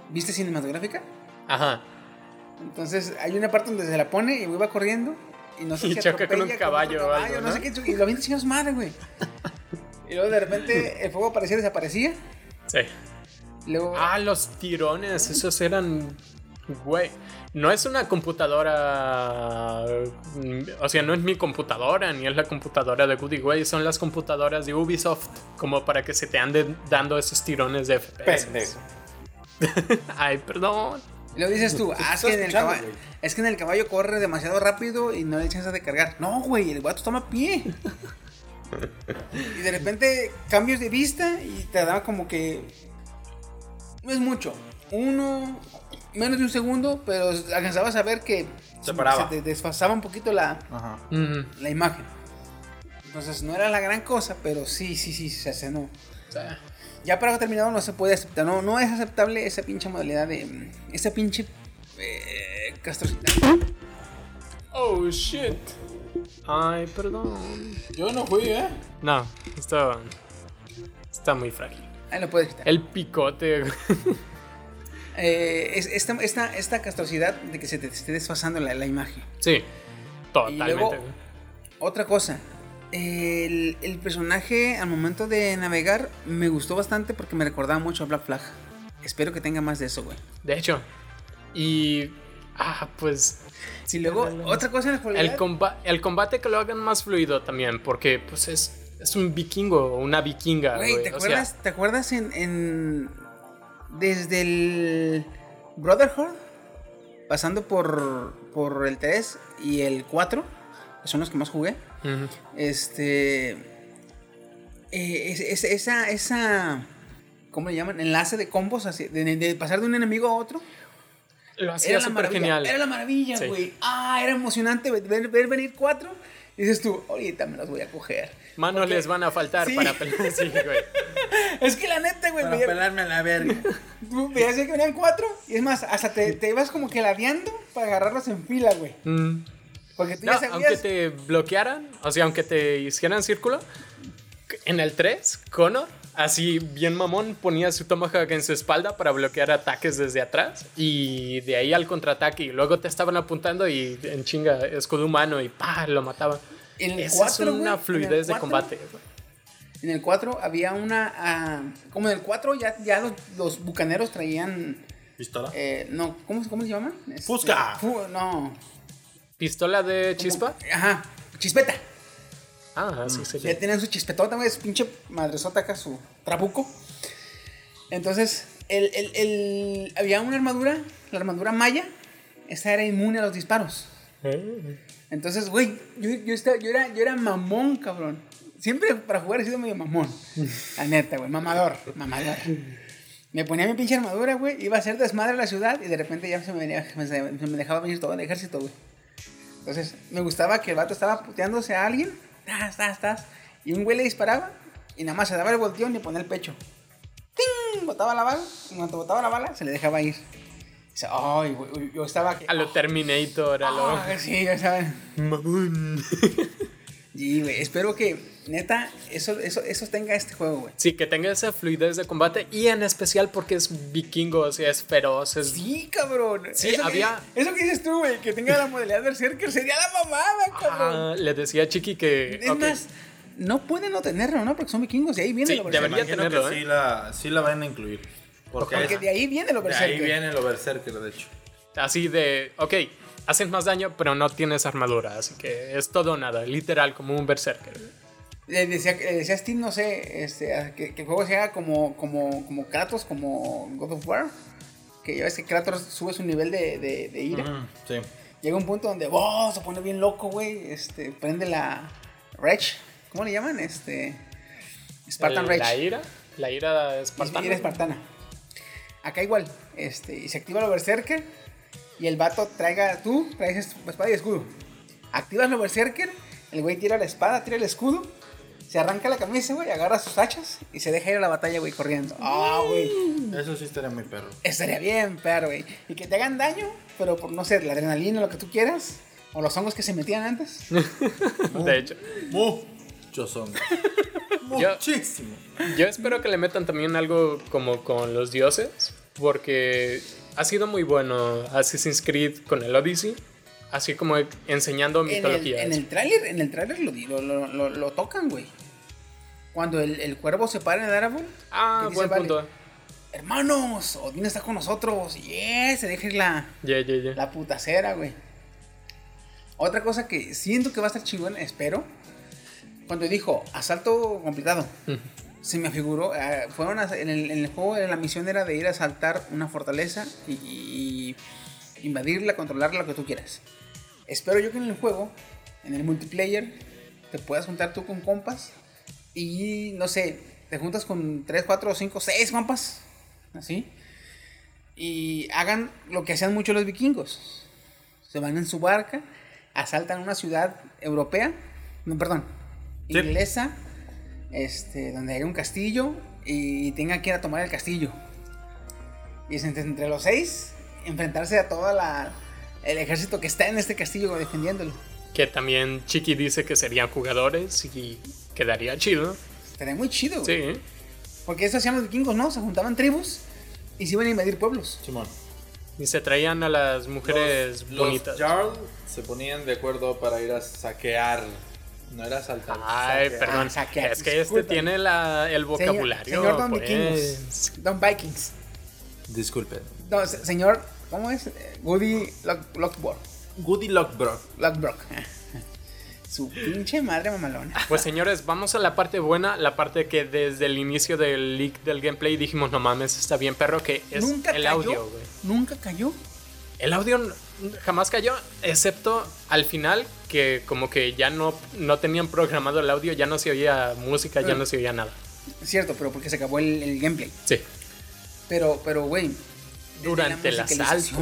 D: vista cinematográfica.
A: Ajá.
D: Entonces hay una parte donde se la pone y güey va corriendo y no sé
A: Y
D: qué
A: choca con un caballo algo,
D: no
A: ¿no?
D: sé qué, y lo avienta su madre, güey. Y luego de repente el fuego aparecía y desaparecía.
A: Sí.
D: Luego
A: Ah, los tirones, esos eran. Güey, no es una computadora. O sea, no es mi computadora, ni es la computadora de Goody, güey. Son las computadoras de Ubisoft, como para que se te anden dando esos tirones de FPS.
C: Pendejo.
A: Ay, perdón.
D: Y luego dices tú, ah, es que, en el caballo,
C: güey.
D: es que en el caballo corre demasiado rápido y no le chance de cargar. No, güey, el gato toma pie. y de repente cambios de vista y te da como que. No es mucho. Uno, menos de un segundo, pero alcanzabas a ver que
C: Se paraba.
D: te desfasaba un poquito la,
C: Ajá.
A: Mm,
D: la imagen. Entonces no era la gran cosa, pero sí, sí, sí, se hace, no.
A: o sea,
D: Ya para terminado no se puede aceptar, no, no es aceptable esa pinche modalidad de. Esa pinche. Eh, castrosidad.
A: Oh shit. Ay, perdón.
C: Yo no fui, ¿eh?
A: No, está. Está muy frágil.
D: Ahí lo puedes quitar.
A: El picote.
D: Eh, es, esta, esta, esta castrosidad de que se te esté desfasando la, la imagen.
A: Sí, totalmente.
D: luego-
A: güey.
D: Otra cosa. El, el personaje al momento de navegar me gustó bastante porque me recordaba mucho a Black Flag. Espero que tenga más de eso, güey.
A: De hecho. Y. Ah, pues.
D: Si luego, otra cosa en la
A: El,
D: jugabilidad-
A: comba- el combate que lo hagan más fluido también, porque pues es, es un vikingo o una vikinga.
D: Güey, ¿te acuerdas,
A: sea,
D: ¿te acuerdas en, en- Desde el Brotherhood, pasando por, por el 3 y el 4, que son los que más jugué, este... eh, es- es- esa, esa... ¿Cómo le llaman? Enlace de combos, así, de, de pasar de un enemigo a otro.
A: Lo
D: Era
A: hacía
D: la
A: súper genial.
D: Era la maravilla,
A: Sí.
D: güey. Ah, era emocionante ver, ver- venir cuatro. Y dices tú, ahorita me los voy a coger.
A: Manos
D: Porque-
A: les van a faltar
D: Sí.
A: para pelear. Sí, güey.
D: Es que la neta, güey,
C: Para pelarme a la verga.
D: Tú veías que venían cuatro y es más, hasta te, te ibas como que ladeando para agarrarlos en fila, güey.
A: Mm.
D: Porque tú
A: No,
D: ya sabías.
A: aunque te bloquearan, o sea, aunque te hicieran círculo, en el 3, Connor, así bien mamón, ponía su tomahawk en su espalda para bloquear ataques desde atrás y de ahí al contraataque y luego te estaban apuntando y en chinga, escudo humano y pa, lo mataban.
D: En el
A: Esa
D: cuatro,
A: es
D: güey,
A: una
D: el
A: fluidez de
D: cuatro,
A: combate. güey.
D: En el 4 había una. ah, como en el 4 ya, ya los, los bucaneros traían.
C: ¿Pistola?
D: eh, no, ¿cómo, ¿cómo se llaman? Este,
C: Fusca.
D: fu- no.
A: ¿Pistola de chispa?
D: Ajá, chispeta.
A: Ah, sí, sí.
D: Ya tenían su chispetota, güey, es pinche madresota acá, su trabuco. Entonces, el, el- el- había una armadura, la armadura maya, esa era inmune a los disparos. Entonces, güey, yo, yo, estaba- yo era, yo era mamón, cabrón. Siempre para jugar he sido medio mamón. La neta, güey, mamador, mamador. Me ponía mi pinche armadura, güey, iba a hacer desmadre en la ciudad y de repente ya se me, venía, se me dejaba venir todo el ejército, güey. Entonces, me gustaba que el vato estaba puteándose a alguien, tas, tas, tas, y un güey le disparaba y nada más se daba el volteón y ponía el pecho. ¡Ting! Botaba la bala, y cuando botaba la bala se le dejaba ir. Dice, ay, güey, yo estaba... que-
A: A lo Terminator, a lo...
D: Ah, sí, ya saben. Sí, güey, espero que, neta, eso, eso, eso tenga este juego, güey.
A: Sí, que tenga esa fluidez de combate y en especial porque es vikingo, o sea, es feroz, es...
D: Sí, cabrón.
A: Sí,
D: eso
A: había-
D: Que, eso que dices tú, güey, que tenga la modalidad de Berserker sería la mamada, cabrón.
A: Ah, le decía a Chiqui que...
D: es más, no pueden no tenerlo, ¿no? Porque son vikingos y ahí viene
A: Sí,
D: lo Berserker.
A: debería tenerlo,
C: que
A: ¿eh?
C: sí la, sí la van a incluir. Porque,
D: Porque
C: es-
D: de ahí viene lo
C: de
D: Berserker.
C: ahí viene el Berserker, de hecho.
A: Así de, ok, haces más daño, pero no tienes armadura, así que es todo o nada, literal, como un berserker.
D: Le decía, le decía a Steve, no sé, este, a- que, que el juego se haga como, como, como Kratos, como God of War. Que ya ves que Kratos sube su nivel de, de, de ira.
C: Sí.
D: Llega un punto donde wow, se pone bien loco, güey. Este, prende la Rage. ¿Cómo le llaman? Este. Spartan
A: El-
D: Rage.
A: La ira, la ira
D: Es
A: espartana.
D: ira espartana. Acá igual. Este, y se activa lo Berserker. Y el vato traiga. Tú traes espada y escudo. Activas lo Berserker. El güey tira la espada, tira el escudo. Se arranca la camisa, güey. Agarra sus hachas. Y se deja ir a la batalla, güey, corriendo. Ah, güey.
C: Eso sí estaría muy perro.
D: Estaría bien, pero, güey. Y que te hagan daño, pero por, no sé, la adrenalina, lo que tú quieras. O los hongos que se metían antes.
A: De hecho,
C: Muchos son.
A: Yo-
C: Muchísimo.
A: yo espero que le metan también algo como con los dioses, porque ha sido muy bueno Assassin's Creed con el Odyssey, así como enseñando mitologías.
D: en el tráiler, en el tráiler lo, lo, lo, tocan, güey. Cuando el, el cuervo se para en el árbol.
A: Ah,
D: dice,
A: buen
D: vale,
A: punto.
D: Hermanos, Odín está con nosotros. Yeah, se deja ir la,
A: ya.
D: la putacera, güey. Otra cosa que siento que va a estar chingón, espero. Cuando dijo asalto completado, se me figuró. eh, fueron a- en, el, en el juego, la misión era de ir a asaltar una fortaleza y, y invadirla, controlarla, lo que tú quieras. Espero yo que en el juego, en el multiplayer, te puedas juntar tú con compas y no sé, te juntas con 3, 4, 5, 6 compas, así, y hagan lo que hacían muchos los vikingos. Se van en su barca, asaltan una ciudad europea, no, perdón,
C: Sí.
D: Este, donde hay un castillo y tengan que ir a tomar el castillo. Y es entre, entre los seis enfrentarse a toda la el ejército que está en este castillo defendiéndolo.
A: Que también Chiqui dice que serían jugadores y quedaría chido.
D: Estaría muy chido, güey.
A: Sí,
D: Porque eso hacían los vikingos, ¿no? Se juntaban tribus y se iban a invadir pueblos.
C: Simón.
A: y se traían a las mujeres
C: los,
A: bonitas.
C: Los Jarl se ponían de acuerdo para ir a saquear. No era asaltar.
A: Ay,
C: saquear.
A: perdón.
D: Ah, saquear,
A: es que este tiene la, el vocabulario.
D: Señor Don
A: pues.
D: Vikingos. Don Vikings.
C: Disculpe.
D: No, se- señor, ¿cómo es? Eh, Woody Lock- Lockbrook.
C: Goody Lockbrook.
D: Lockbrook. Su pinche madre mamalona.
A: Pues señores, vamos a la parte buena, la parte que desde el inicio del leak del gameplay dijimos, no mames, está bien perro, que es
D: Nunca
A: el
D: cayó.
A: audio, güey.
D: Nunca cayó.
A: El audio jamás cayó, excepto al final, que como que ya no, no tenían programado el audio, ya no se oía música, ya
D: Ah.
A: no se oía nada.
D: Cierto, pero porque se acabó el, el gameplay.
A: Sí.
D: Pero, pero, güey. desde
A: Durante asalto.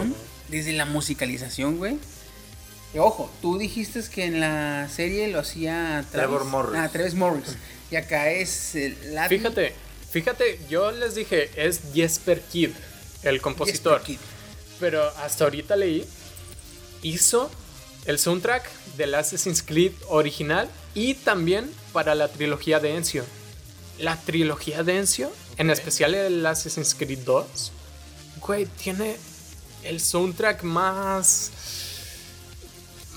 D: Desde la musicalización, güey. Y ojo, tú dijiste que en la serie lo hacía Travis-
C: Trevor Morris.
D: Ah, Travis Morris. Y acá es el Latin
A: Fíjate, fíjate, yo les dije, es Jesper Kid, el compositor.
D: Jesper.
A: Pero hasta ahorita leí, hizo el soundtrack del Assassin's Creed original y también para la trilogía de Ezio. La trilogía de Ezio, en especial el Assassin's Creed 2, güey, tiene el soundtrack más.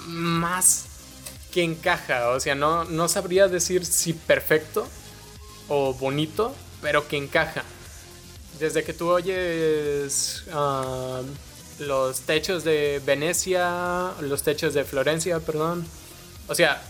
A: más que encaja. O sea, no, no sabría decir si perfecto o bonito, pero que encaja. Desde que tú oyes ah, los techos de Venecia, los techos de Florencia, perdón. O sea,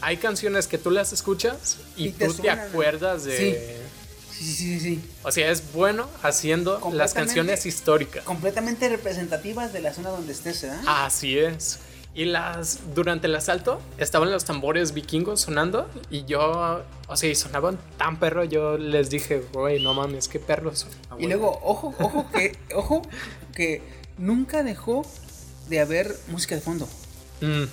A: hay canciones que tú las escuchas y,
D: Y te
A: tú te acuerdas de...
D: Sí, sí, sí, sí.
A: O sea, es bueno haciendo las canciones históricas.
D: Completamente representativas de la zona donde estés, ¿verdad?
A: Así es. Y las durante el asalto estaban los tambores vikingos sonando y yo, o sea, y sonaban tan perro, yo les dije, güey, no mames, qué perros.
D: Y luego, ojo, ojo, que, ojo, que nunca dejó de haber música de fondo.
A: Mm,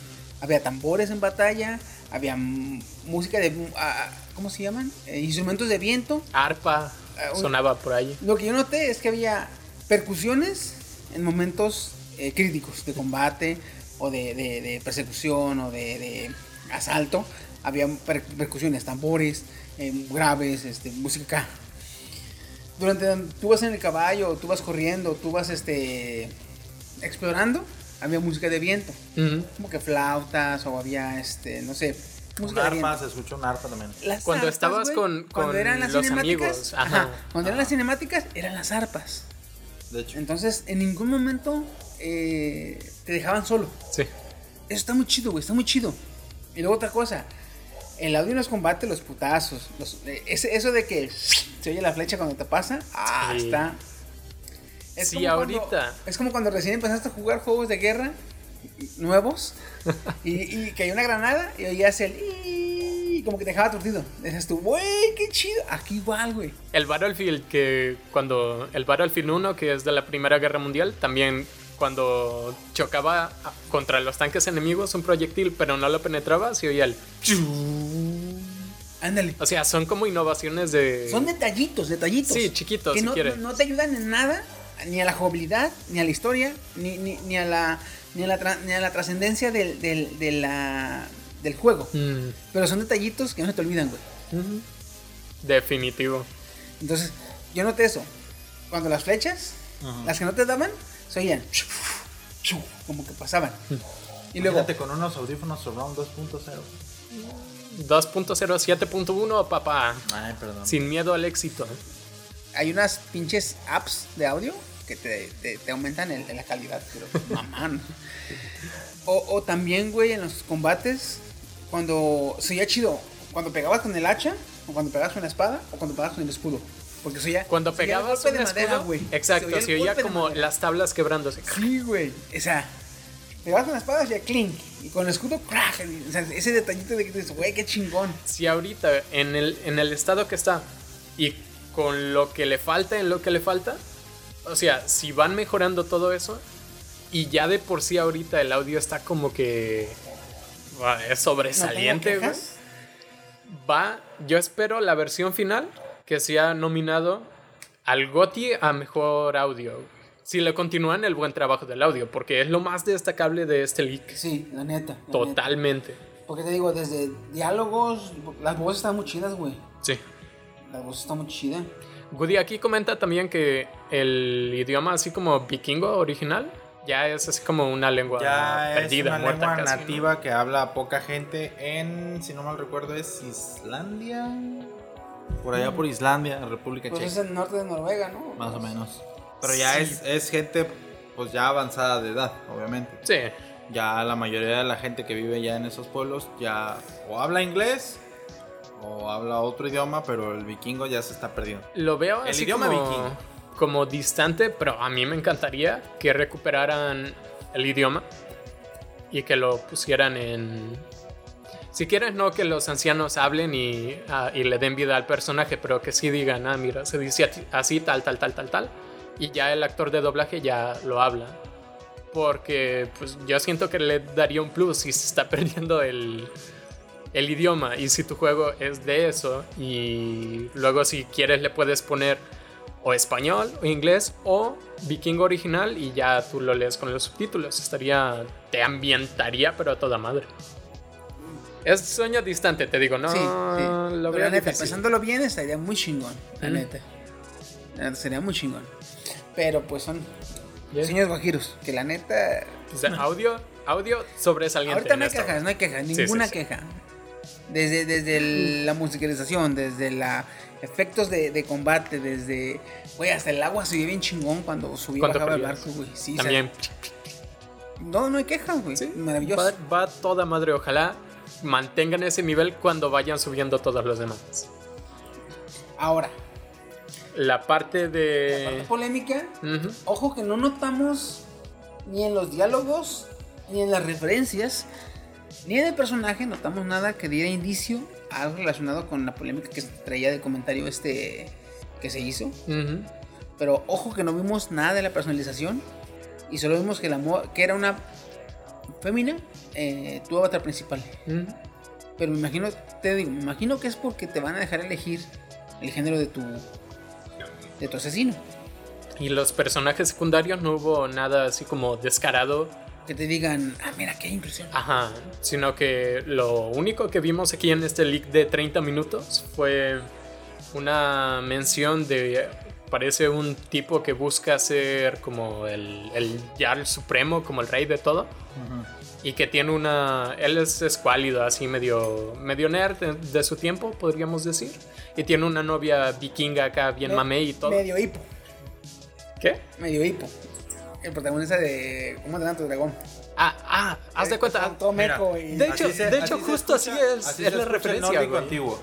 D: Había tambores en batalla, había música de, ah, ¿cómo se llaman? Eh, instrumentos de viento.
A: arpa
D: Ah,
A: sonaba por ahí.
D: Lo que yo noté es que había percusiones en momentos eh, críticos de combate o de, de- de persecución o de, de asalto. Había per- percusiones, tambores, eh, graves, este, música acá. Durante tú vas en el caballo, tú vas corriendo, tú vas este, explorando, había música de viento. Como que flautas o había, este, no sé,
C: Un
D: música de viento.
C: arpa, se escuchó un arpa también.
D: Las
A: Cuando
D: arpas,
A: estabas
D: güey,
A: con-
D: cuando
A: con
D: eran las
A: los
D: cinemáticas,
A: amigos,
D: ajá,
A: ajá.
D: cuando eran las cinemáticas eran las arpas.
C: De hecho.
D: Entonces, en ningún momento eh, te dejaban solo.
A: Sí.
D: Eso está muy chido, güey, está muy chido. Y luego otra cosa, el audio en los combates, los putazos, los- eh, ese- eso de que se oye la flecha cuando te pasa, ah,
A: Sí.
D: está.
A: Sí,
D: como cuando-
A: ahorita.
D: es como cuando recién empezaste a jugar juegos de guerra nuevos y, y cayó una granada y oías el y como que te dejaba aturdido. Decías tú, güey, qué chido. Aquí igual, güey.
A: El Battlefield que cuando el Battlefield 1 que es de la Primera Guerra Mundial también cuando chocaba contra los tanques enemigos un proyectil pero no lo penetraba se oía el
D: Ándale.
A: o sea son como innovaciones de
D: Son detallitos, detallitos.
A: Sí, chiquitos,
D: Que
A: si
D: no,
A: quieres.
D: no- no te ayudan en nada, ni a la jugabilidad, ni a la historia, ni, ni, ni a la ni a la, tra- ni a la trascendencia del, del, de la- del juego.
A: Mm,
D: Pero son detallitos que no se te olvidan, güey.
A: definitivo
D: Entonces, yo noté eso. Cuando las flechas, las que no te daban, se oían como que pasaban. Y luego,
C: Imagínate con unos audífonos Surround 2.0.
A: 2.0 7.1 papá
C: Ay, perdón.
A: sin miedo al éxito
D: hay unas pinches apps de audio que te, te- te aumentan el- la calidad, pero mamán. O, o también, güey, en los combates, cuando se oía chido, cuando pegabas con el hacha, o cuando pegabas con la espada, o cuando pegabas con el escudo. Porque se oía.
A: cuando pegabas un escudo
D: güey.
A: exacto se oía como las tablas quebrándose
D: Sí, güey. O sea, pegabas con la espada, hacía clink. Y con el escudo, crack. O sea, ese detallito de que dices, güey, qué chingón.
A: si ahorita en el, en el estado que está y con lo que le falta en lo que le falta, o sea, si van mejorando todo eso y ya de por sí ahorita el audio está como que es sobresaliente. Va, yo espero la versión final que sea nominado al GOTY a mejor audio. Si le continúan el buen trabajo del audio, porque es lo más destacable de este leak.
D: Sí, la neta. la neta.
A: Totalmente.
D: Porque te digo, desde diálogos, las voces están muy chidas, güey.
A: Sí.
D: Las voces están muy chidas.
A: Goody aquí comenta también que el idioma así como vikingo original ya es así como una lengua
C: Ya
A: perdida,
C: es una
A: muerta
C: lengua
A: casi, ¿no?
C: nativa que habla poca gente en, si no mal recuerdo, es Islandia. Por allá por Islandia, República
D: Pues es
C: Checa.
D: el norte de Noruega, ¿no?
C: Más o menos. Pero ya
A: Sí.
C: es, es gente pues ya avanzada de edad, obviamente.
A: Sí,
C: Ya la mayoría de la gente que vive ya en esos pueblos ya o habla inglés o habla otro idioma, pero el vikingo ya se está perdiendo.
A: lo veo
C: El
A: así
C: idioma
A: como,
C: vikingo.
A: como distante, pero a mí me encantaría que recuperaran el idioma y que lo pusieran en... Si quieres, no que los ancianos hablen y, ah, y le den vida al personaje, pero que sí digan, ah, mira, se dice así, tal, tal, tal, tal, tal. Y ya el actor de doblaje ya lo habla. Porque pues yo siento que le daría un plus si se está perdiendo el, el idioma. Y si tu juego es de eso, y luego si quieres le puedes poner o español o inglés o vikingo original y ya tú lo lees con los subtítulos. Estaría, te ambientaría, pero a toda madre. Es sueño distante, te digo, no
D: sí, sí.
A: lo
D: Pero
A: veo
D: la neta,
A: difícil.
D: pensándolo bien, estaría muy chingón. La neta. La neta, sería muy chingón. Pero pues son sueños guajiros. Que la neta.
A: O sea, audio, audio sobresaliente.
D: Ahorita no hay quejas, no hay quejas, ninguna
A: sí.
D: queja. Desde, desde el- la musicalización, desde la efectos de, de combate, desde. Güey, hasta el agua se ve bien chingón cuando subía y
A: Cuando
D: bajaba el barco, güey. Sí, o sea,
A: También
D: no, no hay quejas, güey.
A: Sí,
D: Maravilloso.
A: Va, va toda madre. Ojalá mantengan ese nivel cuando vayan subiendo todos los demás.
D: Ahora,
A: La parte
D: parte
A: de.
D: polémica.
A: Ujú.
D: Ojo que no notamos ni en los diálogos, ni en las referencias, ni en el personaje notamos nada que diera indicio a algo relacionado con la polémica que traía del comentario este que se hizo. Pero ojo que no vimos nada de la personalización y solo vimos que, la que era una fémina, eh, tu avatar principal.
A: Ujú.
D: Pero me imagino, te digo, me imagino que es porque te van a dejar elegir el género de tu de tu asesino.
A: Y los personajes secundarios no hubo nada así como descarado.
D: Que te digan, ah, mira, qué inclusión.
A: Ajá. Sino que lo único que vimos aquí en este leak de 30 minutos fue una mención de. Parece un tipo que busca ser como el, el Jarl Supremo, como el rey de todo. Y que tiene una. Él es escuálido, así medio, medio nerd de, de su tiempo, podríamos decir. Y tiene una novia vikinga acá, bien
D: Me-
A: mamey y todo.
D: Medio hipo.
A: ¿Qué?
D: Medio hipo. El protagonista de ¿Cómo te llamas tu dragón?
A: Ah, ah, haz de cuenta.
D: Todo, meco y...
A: de hecho-
C: Así se-
A: de hecho,
C: así se
A: justo así es-
C: así
A: es
C: se
A: la
C: escucha el
A: referencia, güey.
C: antiguo.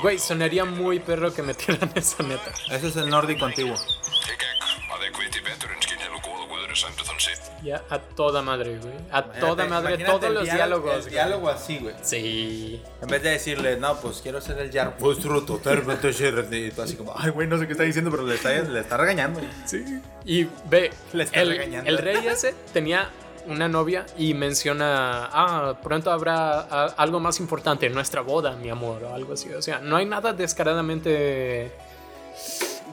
A: Güey, sonaría muy perro que metieran esa neta.
C: Ese es el nórdico antiguo.
E: 11.
A: Ya, a toda madre, güey. A toda madre, todos los diálogos.
C: El diálogo así, güey.
A: Sí.
C: En vez de decirle, no, pues quiero ser el Jarro. Pues truto, así como, ay, güey, no sé qué está diciendo, pero le está, le está regañando.
A: Sí. Y ve,
C: le está
A: el,
C: regañando.
A: el rey ese tenía una novia y menciona, ah, pronto habrá algo más importante, nuestra boda, mi amor, o algo así. O sea, no hay nada descaradamente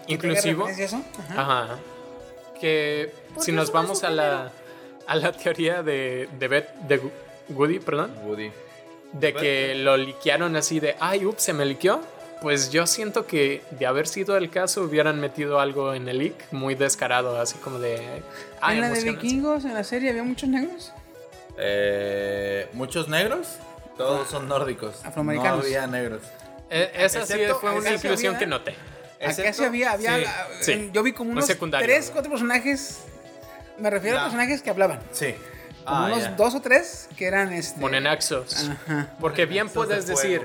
A: inclusivo.
D: Eso? Ajá.
A: Que
D: ¿Por
A: si nos vamos a la, a la teoría de, de, Beth- de Woody, perdón,
C: Woody.
A: de que lo liquearon así de, ay, ups, se me liqueó. Pues yo siento que de haber sido el caso hubieran metido algo en el leak muy descarado, así como de... Ay,
D: en la de vikingos, en la serie, había muchos negros.
C: Eh, Muchos negros, todos son nórdicos.
D: Afroamericanos.
C: No había negros.
A: Eh, esa sí fue una inclusión
D: había-
A: que noté.
D: Acá sí había, había
C: sí,
D: ah,
A: sí.
D: yo vi como
A: Un
D: unos tres, cuatro personajes. Me refiero a personajes que hablaban.
C: Sí.
D: Como
C: Ah,
D: unos dos o tres que eran este.
A: Monenaxos.
D: Ajá.
A: Porque bien puedes
C: de
A: decir,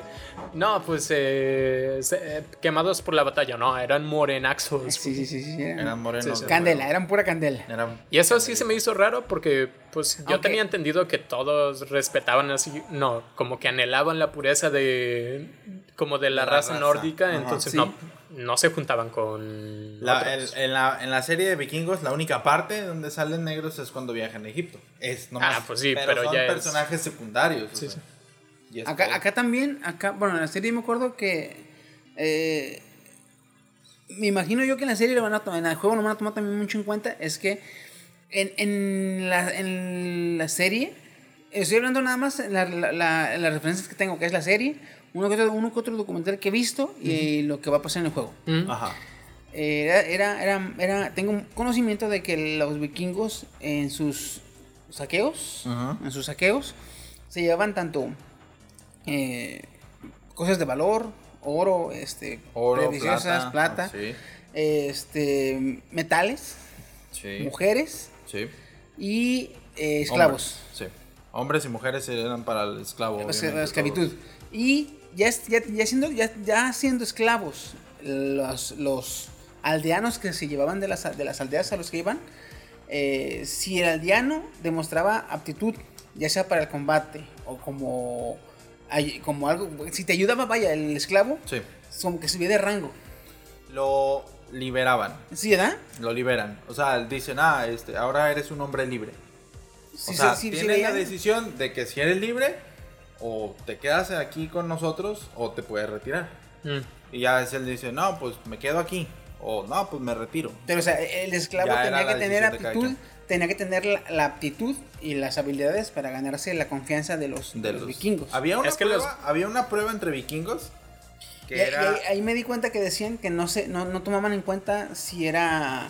A: no, pues eh, eh, quemados por la batalla. No, eran morenaxos.
D: Sí, sí, sí, sí. Eran,
C: Eran morenos.
A: Sí, sí.
C: de
D: Candela, eran pura candela.
C: Eran-
A: Y eso sí se me hizo raro porque pues yo tenía entendido que todos respetaban así, no, como que anhelaban la pureza de como de la,
C: De la
A: raza,
C: raza.
A: nórdica,
C: Ajá.
A: entonces
D: Sí.
A: no, no se juntaban con
C: La-
A: otros.
C: el- en, la, en la serie de vikingos, la única parte donde salen negros es cuando viajan a Egipto. Es nomás.
A: Ah, pues sí, pero
C: son
A: ya es-
C: personajes secundarios. o
A: Sí,
C: sea,
D: Acá, acá también, acá, bueno, en la serie me acuerdo que. eh, me imagino yo que en la serie lo van a tomar, en el juego lo van a tomar también mucho en cuenta. Es que en, en, la, en la serie, estoy hablando nada más en la, la- la- las referencias que tengo, que es la serie, uno que otro, uno que otro documental que he visto y lo que va a pasar en el juego.
C: Ajá.
D: Era, era, era, era- tengo conocimiento de que los vikingos en sus saqueos, en sus saqueos, se llevaban tanto eh, cosas de valor, oro, este,
C: Oro,
D: preciosas,
C: plata,
D: plata,
C: sí.
D: este, metales,
C: Sí.
D: mujeres
C: Sí.
D: y eh, esclavos.
C: Hombres, Sí. Hombres y mujeres eran para el esclavo.
D: la, esclavitud.
C: todos.
D: Y ya, ya, ya siendo, ya, ya siendo esclavos, los, los aldeanos que se llevaban de las, de las aldeas a los que iban, eh, si el aldeano demostraba aptitud, ya sea para el combate o como, como algo, si te ayudaba, vaya, el esclavo,
C: Sí.
D: como que subía de rango.
C: Lo liberaban.
D: ¿Sí, verdad?
C: Lo liberan. O sea, dicen, ah, este, ahora eres un hombre libre.
D: Sí,
C: o sea,
D: sí, sí, sí
C: tienes la decisión de que si eres libre, o te quedas aquí con nosotros, o te puedes retirar.
A: Mm.
C: Y ya es él dice, no, pues me quedo aquí. O no, pues me retiro.
D: Pero, o sea, el esclavo
C: Ya era
D: tenía que tener aptitud, tenía que tener la, la aptitud y las habilidades para ganarse la confianza de los, de
C: De
D: los
C: los
D: vikingos.
C: Había una,
A: Es que
C: prueba, había una prueba entre vikingos que
D: Y,
C: era...
D: ahí, ahí me di cuenta que decían que no se, no, no tomaban en cuenta si era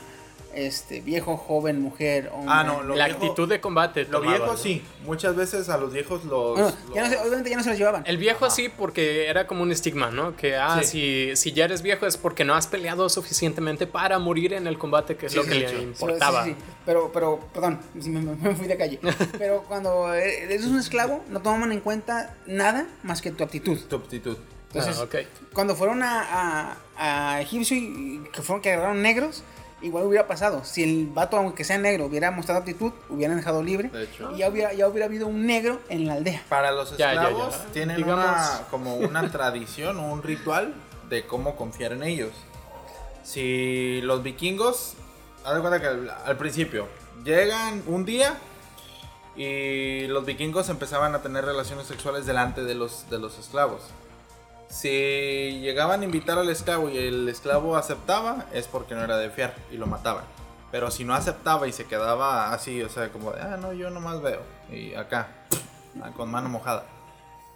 D: este viejo, joven, mujer, hombre.
C: Ah, no, lo
A: La
C: viejo-
A: actitud de combate.
C: Lo viejo
A: ¿no?
C: sí. Muchas veces a los viejos los...
D: Bueno, ya no se- obviamente ya no se los llevaban.
A: El viejo sí, porque era como un estigma, ¿no? Que, ah, si, si ya eres viejo es porque no has peleado suficientemente para morir en el combate, que es
C: Sí,
A: lo
C: sí,
A: que
C: sí,
A: le importaba.
D: sí, sí. Pero, pero, perdón, me, me fui de calle. Pero cuando eres un esclavo, no tomaban en cuenta nada más que tu aptitud.
C: Tu aptitud.
D: Entonces,
A: Ah, ok.
D: cuando fueron a, a, a Egipcio y que fueron que agarraron negros, igual hubiera pasado. Si el vato, aunque sea negro, hubiera mostrado aptitud, hubieran dejado libre.
C: De hecho.
D: Y ya hubiera, ya hubiera habido un negro en la aldea.
C: Para los
A: Ya, ya,
C: esclavos
A: ya.
C: tienen
A: Digamos-
C: una, como una tradición o un ritual de cómo confiar en ellos. Si los vikingos, haz de cuenta que al, al principio llegan un día y los vikingos empezaban a tener relaciones sexuales delante de los, de los esclavos. Si llegaban a invitar al esclavo y el esclavo aceptaba, es porque no era de fiar y lo mataban. Pero si no aceptaba y se quedaba así, o sea, como de, ah, no, yo nomás veo. Y acá, ah, con mano mojada.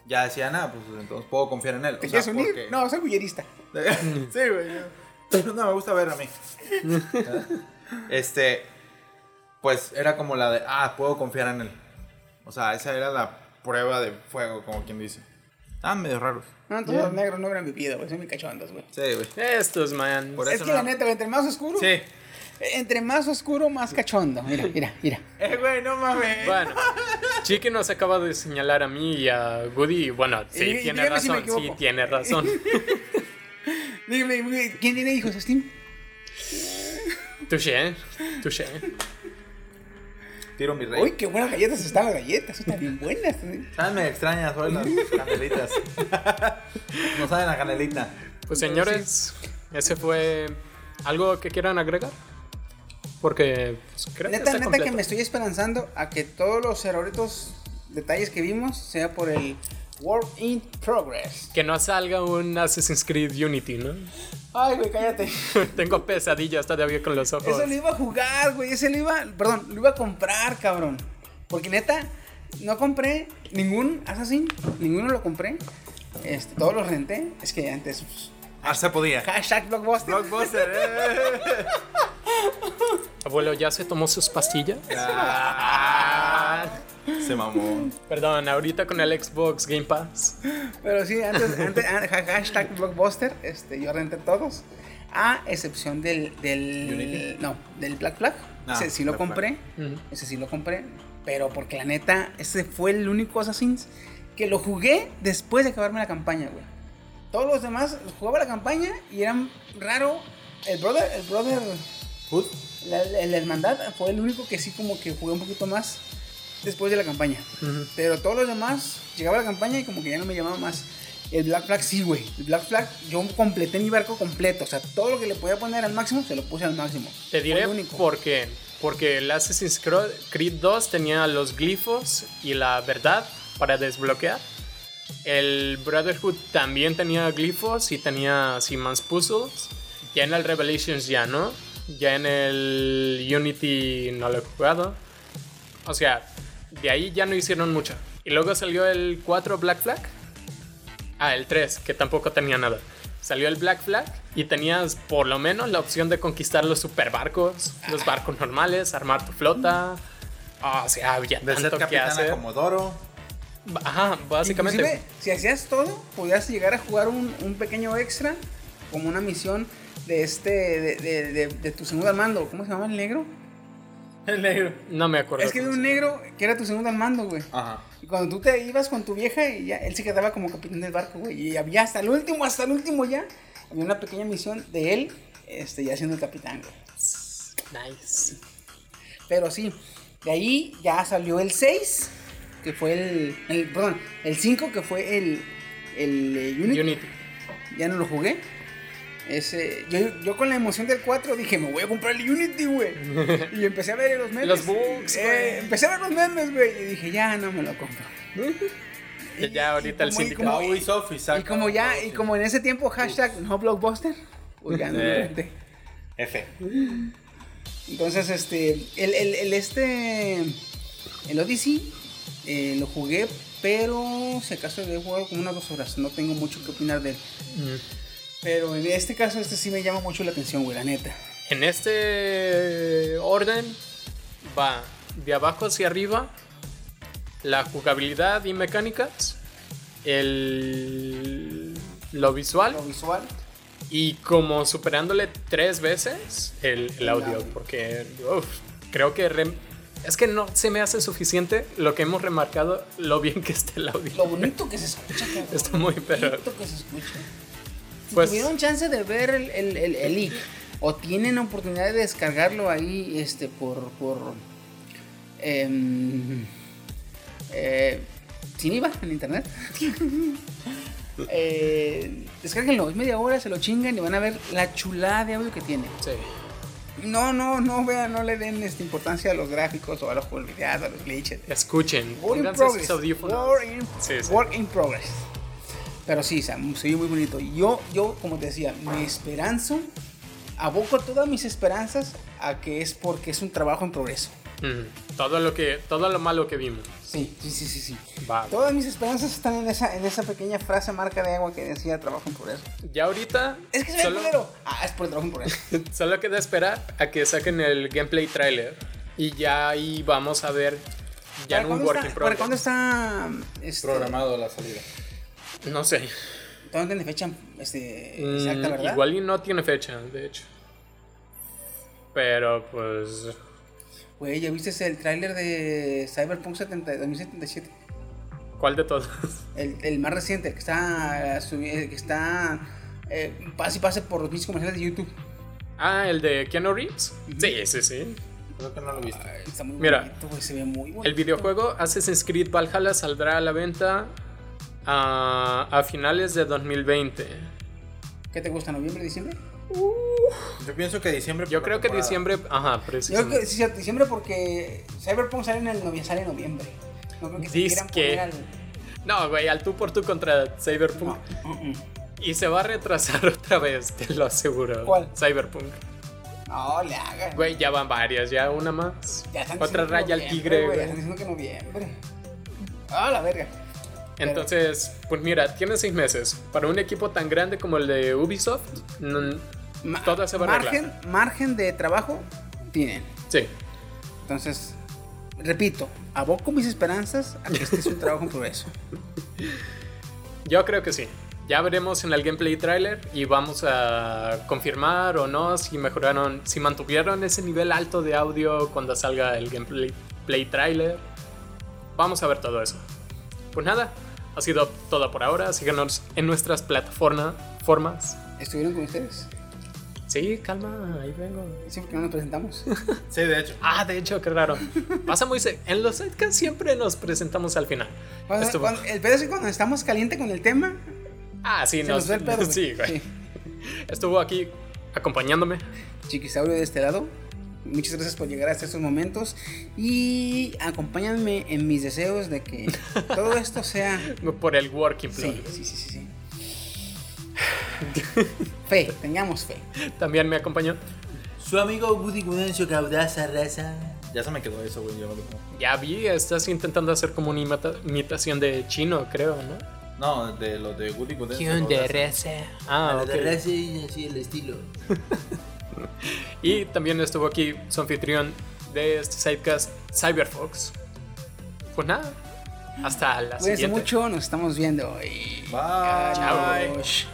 C: Ya decían, ah, pues entonces puedo confiar en él.
D: ¿Te
C: O sea,
D: quieres unir?
C: porque-
D: No, soy bullerista.
C: sí, güey. No, me gusta ver a mí. este, pues era como la de, ah, puedo confiar en él. O sea, esa era la prueba de fuego, como quien dice. Estaban medio raros.
D: No, todos los negros no hubieran vivido, güey. Son muy cachondos, güey.
C: Sí, güey.
A: Estos, man.
C: Por
D: Es
C: eso
D: que
C: no-
D: la neta, güey, entre más oscuro.
C: Sí.
D: Entre más oscuro, más cachondo. Mira, mira, mira.
C: Eh, güey, no mames.
A: Bueno, Chiqui nos acaba de señalar a mí y a Goody. Bueno, sí,
D: Y- y
A: tiene
D: dígame si me
A: razón, sí, tiene razón.
D: Dígame, güey, ¿quién tiene hijos, Steam?
A: Touché, touché.
C: Tiro mi rey.
D: Uy, qué buenas galletas están las galletas. Están bien buenas.
C: Saben medio extrañas, güey, las canelitas. no saben a canelita.
A: Pues señores, ese fue algo que quieran agregar. Porque pues, creo que
D: Neta,
A: está
D: neta
A: completo.
D: que me estoy esperanzando a que todos los erroritos, detalles que vimos, sea por el Work in Progress.
A: Que no salga un Assassin's Creed Unity, ¿no?
D: Ay, güey, cállate.
A: Tengo pesadillas todavía con los ojos.
D: Eso lo iba a jugar, güey. Ese lo iba, perdón, lo iba a comprar, cabrón. Porque neta, no compré ningún Assassin, ninguno lo compré. Este, todos los renté. Es que antes, pues,
C: Ah, se podía.
D: hashtag blockbuster.
C: Blockbuster, eh.
A: Abuelo, ¿ya se tomó sus pastillas?
C: Ah, se mamó.
A: Perdón, ahorita con el Xbox Game Pass.
D: Pero sí, antes, antes ha- hashtag blockbuster, este, yo renté todos. A excepción del, del
C: Unity.
D: no, del Black Flag.
C: Ah,
D: ese sí lo
C: Black
D: compré. Ese sí lo compré. Pero porque la neta, ese fue el único Assassin's que lo jugué después de acabarme la campaña, güey. Todos los demás jugaba la campaña y eran raro. El brother, el brother,
C: Food.
D: la, la- la hermandad fue el único que sí como que jugué un poquito más después de la campaña. Pero todos los demás, llegaba la campaña y como que ya no me llamaba más. El Black Flag sí, güey. El Black Flag, yo completé mi barco completo. O sea, todo lo que le podía poner al máximo, se lo puse al máximo.
A: Te diré por qué. Porque el Assassin's Creed 2 tenía los glifos y la verdad para desbloquear. El Brotherhood también tenía glifos y tenía así más puzzles. Ya en el Revelations ya no. Ya en el Unity no lo he jugado. O sea, de ahí ya no hicieron mucho. Y luego salió el 4 Black Flag. Ah, el 3, que tampoco tenía nada. Salió el Black Flag y tenías por lo menos la opción de conquistar los super barcos, los barcos normales, armar tu flota. Ah, o sea, había
C: De ser
A: tanto que hacer.
C: Comodoro.
A: Ajá, básicamente.
D: Inclusive, si hacías todo, podías llegar a jugar un, un pequeño extra, como una misión de este, de, de, de- de tu segundo al mando. ¿Cómo se llama el negro?
C: El negro.
A: No me acuerdo.
D: Es que
A: cómo
D: un negro que era tu segundo al mando, güey.
C: Ajá.
D: Y cuando tú te ibas con tu vieja, y ya, él se quedaba como capitán del barco, güey. Y había hasta el último, hasta el último ya, había una pequeña misión de él, este, ya siendo el capitán, güey.
A: Nice.
D: Pero sí, de ahí ya salió el 6, que fue el, el perdón, el 5, que fue el, el eh, Unity.
A: Unity.
D: Ya no lo jugué. Ese, yo, yo con la emoción del 4 dije, me voy a comprar el Unity, güey. Y empecé a ver los memes.
A: Los bugs,
D: Eh, empecé a ver los memes, güey. Y dije, ya no me lo compro.
A: Que ya ahorita el
D: como- y
A: sindicato.
D: como-
C: Ubisoft y saca
D: Y como ya, y como en ese tiempo hashtag no blockbuster, ya no lo
C: Eh. F.
D: Entonces, este, el, el, el este, el Odyssey, eh, lo jugué, pero si acaso he jugado como unas dos horas, no tengo mucho que opinar de él.
A: Mm.
D: Pero en este caso, este sí me llama mucho la atención, güey, la neta.
A: En este orden va de abajo hacia arriba la jugabilidad y mecánicas, el lo visual
D: Lo visual.
A: y como superándole tres veces el, el audio, porque uf, creo que rem- es que no se me hace suficiente lo que hemos remarcado, lo bien que está el audio.
D: Lo bonito que se escucha, cabrón.
A: Está muy perro.
D: bonito que se escucha. Si
A: Pues-
D: tuvieron chance de ver el, el, el, el leak o tienen oportunidad de descargarlo ahí este por por em, eh, sin IVA en internet eh, descárguenlo es media hora se lo chingan y van a ver la chulada de audio que tiene
A: Sí.
D: no no no vean no le den esta importancia a los gráficos o a los jugabilidades a los glitches
A: Escuchen,
D: Work in
A: pónganse
D: progress.
A: sus audífonos.
D: Work in,
A: Sí, sí.
D: work in progress. Pero sí, Sam, se vio muy bonito. Yo, yo, como te decía, me esperanzo, aboco todas mis esperanzas a que es porque es un trabajo en progreso.
A: Mm, Todo lo que todo lo malo que vimos.
D: Sí, sí, sí, sí, sí. Todas mis esperanzas están en esa, en esa pequeña frase marca de agua que decía trabajo en progreso.
A: Ya ahorita
D: Es que se ve
A: solo,
D: culero. Ah, es por el trabajo en progreso.
A: solo queda esperar a que saquen el gameplay trailer y ya ahí vamos a ver ya en
D: ¿Para
A: un
D: cuándo
A: work
D: está-
A: in
D: ¿Para
A: progress.
D: cuándo está este,
C: Programado la salida.
A: No sé.
D: No tiene fecha este,
A: Mm,
D: exacta, ¿verdad?
A: igual y no tiene fecha, de hecho. Pero pues
D: Güey, ¿ya viste el tráiler de Cyberpunk 70 2077?
A: ¿cuál de todos?
D: El, el más reciente, el que está, el que está eh, pase y pase por los mismos comerciales de YouTube.
A: ah, el de Keanu Reeves. Sí, sí, sí.
C: Creo que no lo viste.
D: Está muy
A: Mira,
D: bonito, güey, se ve muy bonito.
A: El videojuego Assassin's Creed Valhalla saldrá a la venta a, a finales de 2020.
D: ¿Qué te gusta, noviembre, diciembre?
C: Yo pienso que diciembre.
A: Yo creo que diciembre, ajá,
D: Yo creo
A: precisamente.
D: que sí, diciembre porque Cyberpunk sale en, el novie- sale en noviembre. No creo que se
A: Dice
D: quieran
A: que-
D: poner al...
A: No, güey, al tú por tú contra Cyberpunk.
D: No, mm, mm.
A: Y se va a retrasar otra vez, te lo aseguro.
D: ¿Cuál?
A: Cyberpunk.
D: No, le hagan.
A: Güey, ya van varias, ya una más.
D: Ya están
A: Otra raya al
D: noviembre,
A: tigre,
D: Ya
A: güey.
D: están diciendo que noviembre. Ah, la verga.
A: Entonces, pues mira, tiene seis meses. Para un equipo tan grande como el de Ubisoft, todo se va a
D: margen, margen de trabajo tienen.
A: Sí.
D: Entonces, repito, aboco mis esperanzas a que este es un trabajo en progreso.
A: Yo creo que sí. Ya veremos en el gameplay trailer y vamos a confirmar o no si mejoraron, si mantuvieron ese nivel alto de audio cuando salga el gameplay play trailer. Vamos a ver todo eso. Pues nada, ha sido todo por ahora. Síganos en nuestras plataformas. Formas.
D: ¿Estuvieron con ustedes?
A: Sí, calma, ahí vengo.
D: Sí, porque no nos presentamos.
C: Sí, de hecho.
A: Ah, de hecho, qué raro. Pasa muy En los sidecast siempre nos presentamos al final.
D: Cuando-
A: Estuvo-
D: cuando- el pedo es que cuando estamos caliente con el tema,
A: Ah, sí,
D: se
A: nos,
D: nos ve el pedo. güey.
A: sí, güey.
D: Sí.
A: Estuvo aquí acompañándome.
D: Chiquisaurio de este lado. Muchas gracias por llegar hasta estos momentos y acompáñenme en mis deseos de que todo esto sea
A: Por el working
D: Sí,
A: plot.
D: sí, sí, sí, sí. Fe, tengamos fe.
A: También me acompañó.
C: Su amigo Woody Gudencio Caudaza Raza. Ya se me quedó eso, güey. Yo lo
A: Ya vi, estás intentando hacer como una imita- imitación de chino, creo, ¿no?
C: No, de lo de Woody Gudencio. Caudaza.
A: Ah,
C: Lo
A: ok.
C: de Raza y así el estilo.
A: Y también estuvo aquí su anfitrión de este sidecast, Cyberfox. Pues nada, Hasta la
D: Cuídense
A: siguiente.
D: mucho, nos estamos viendo. Y...
C: Bye.
D: Adiós.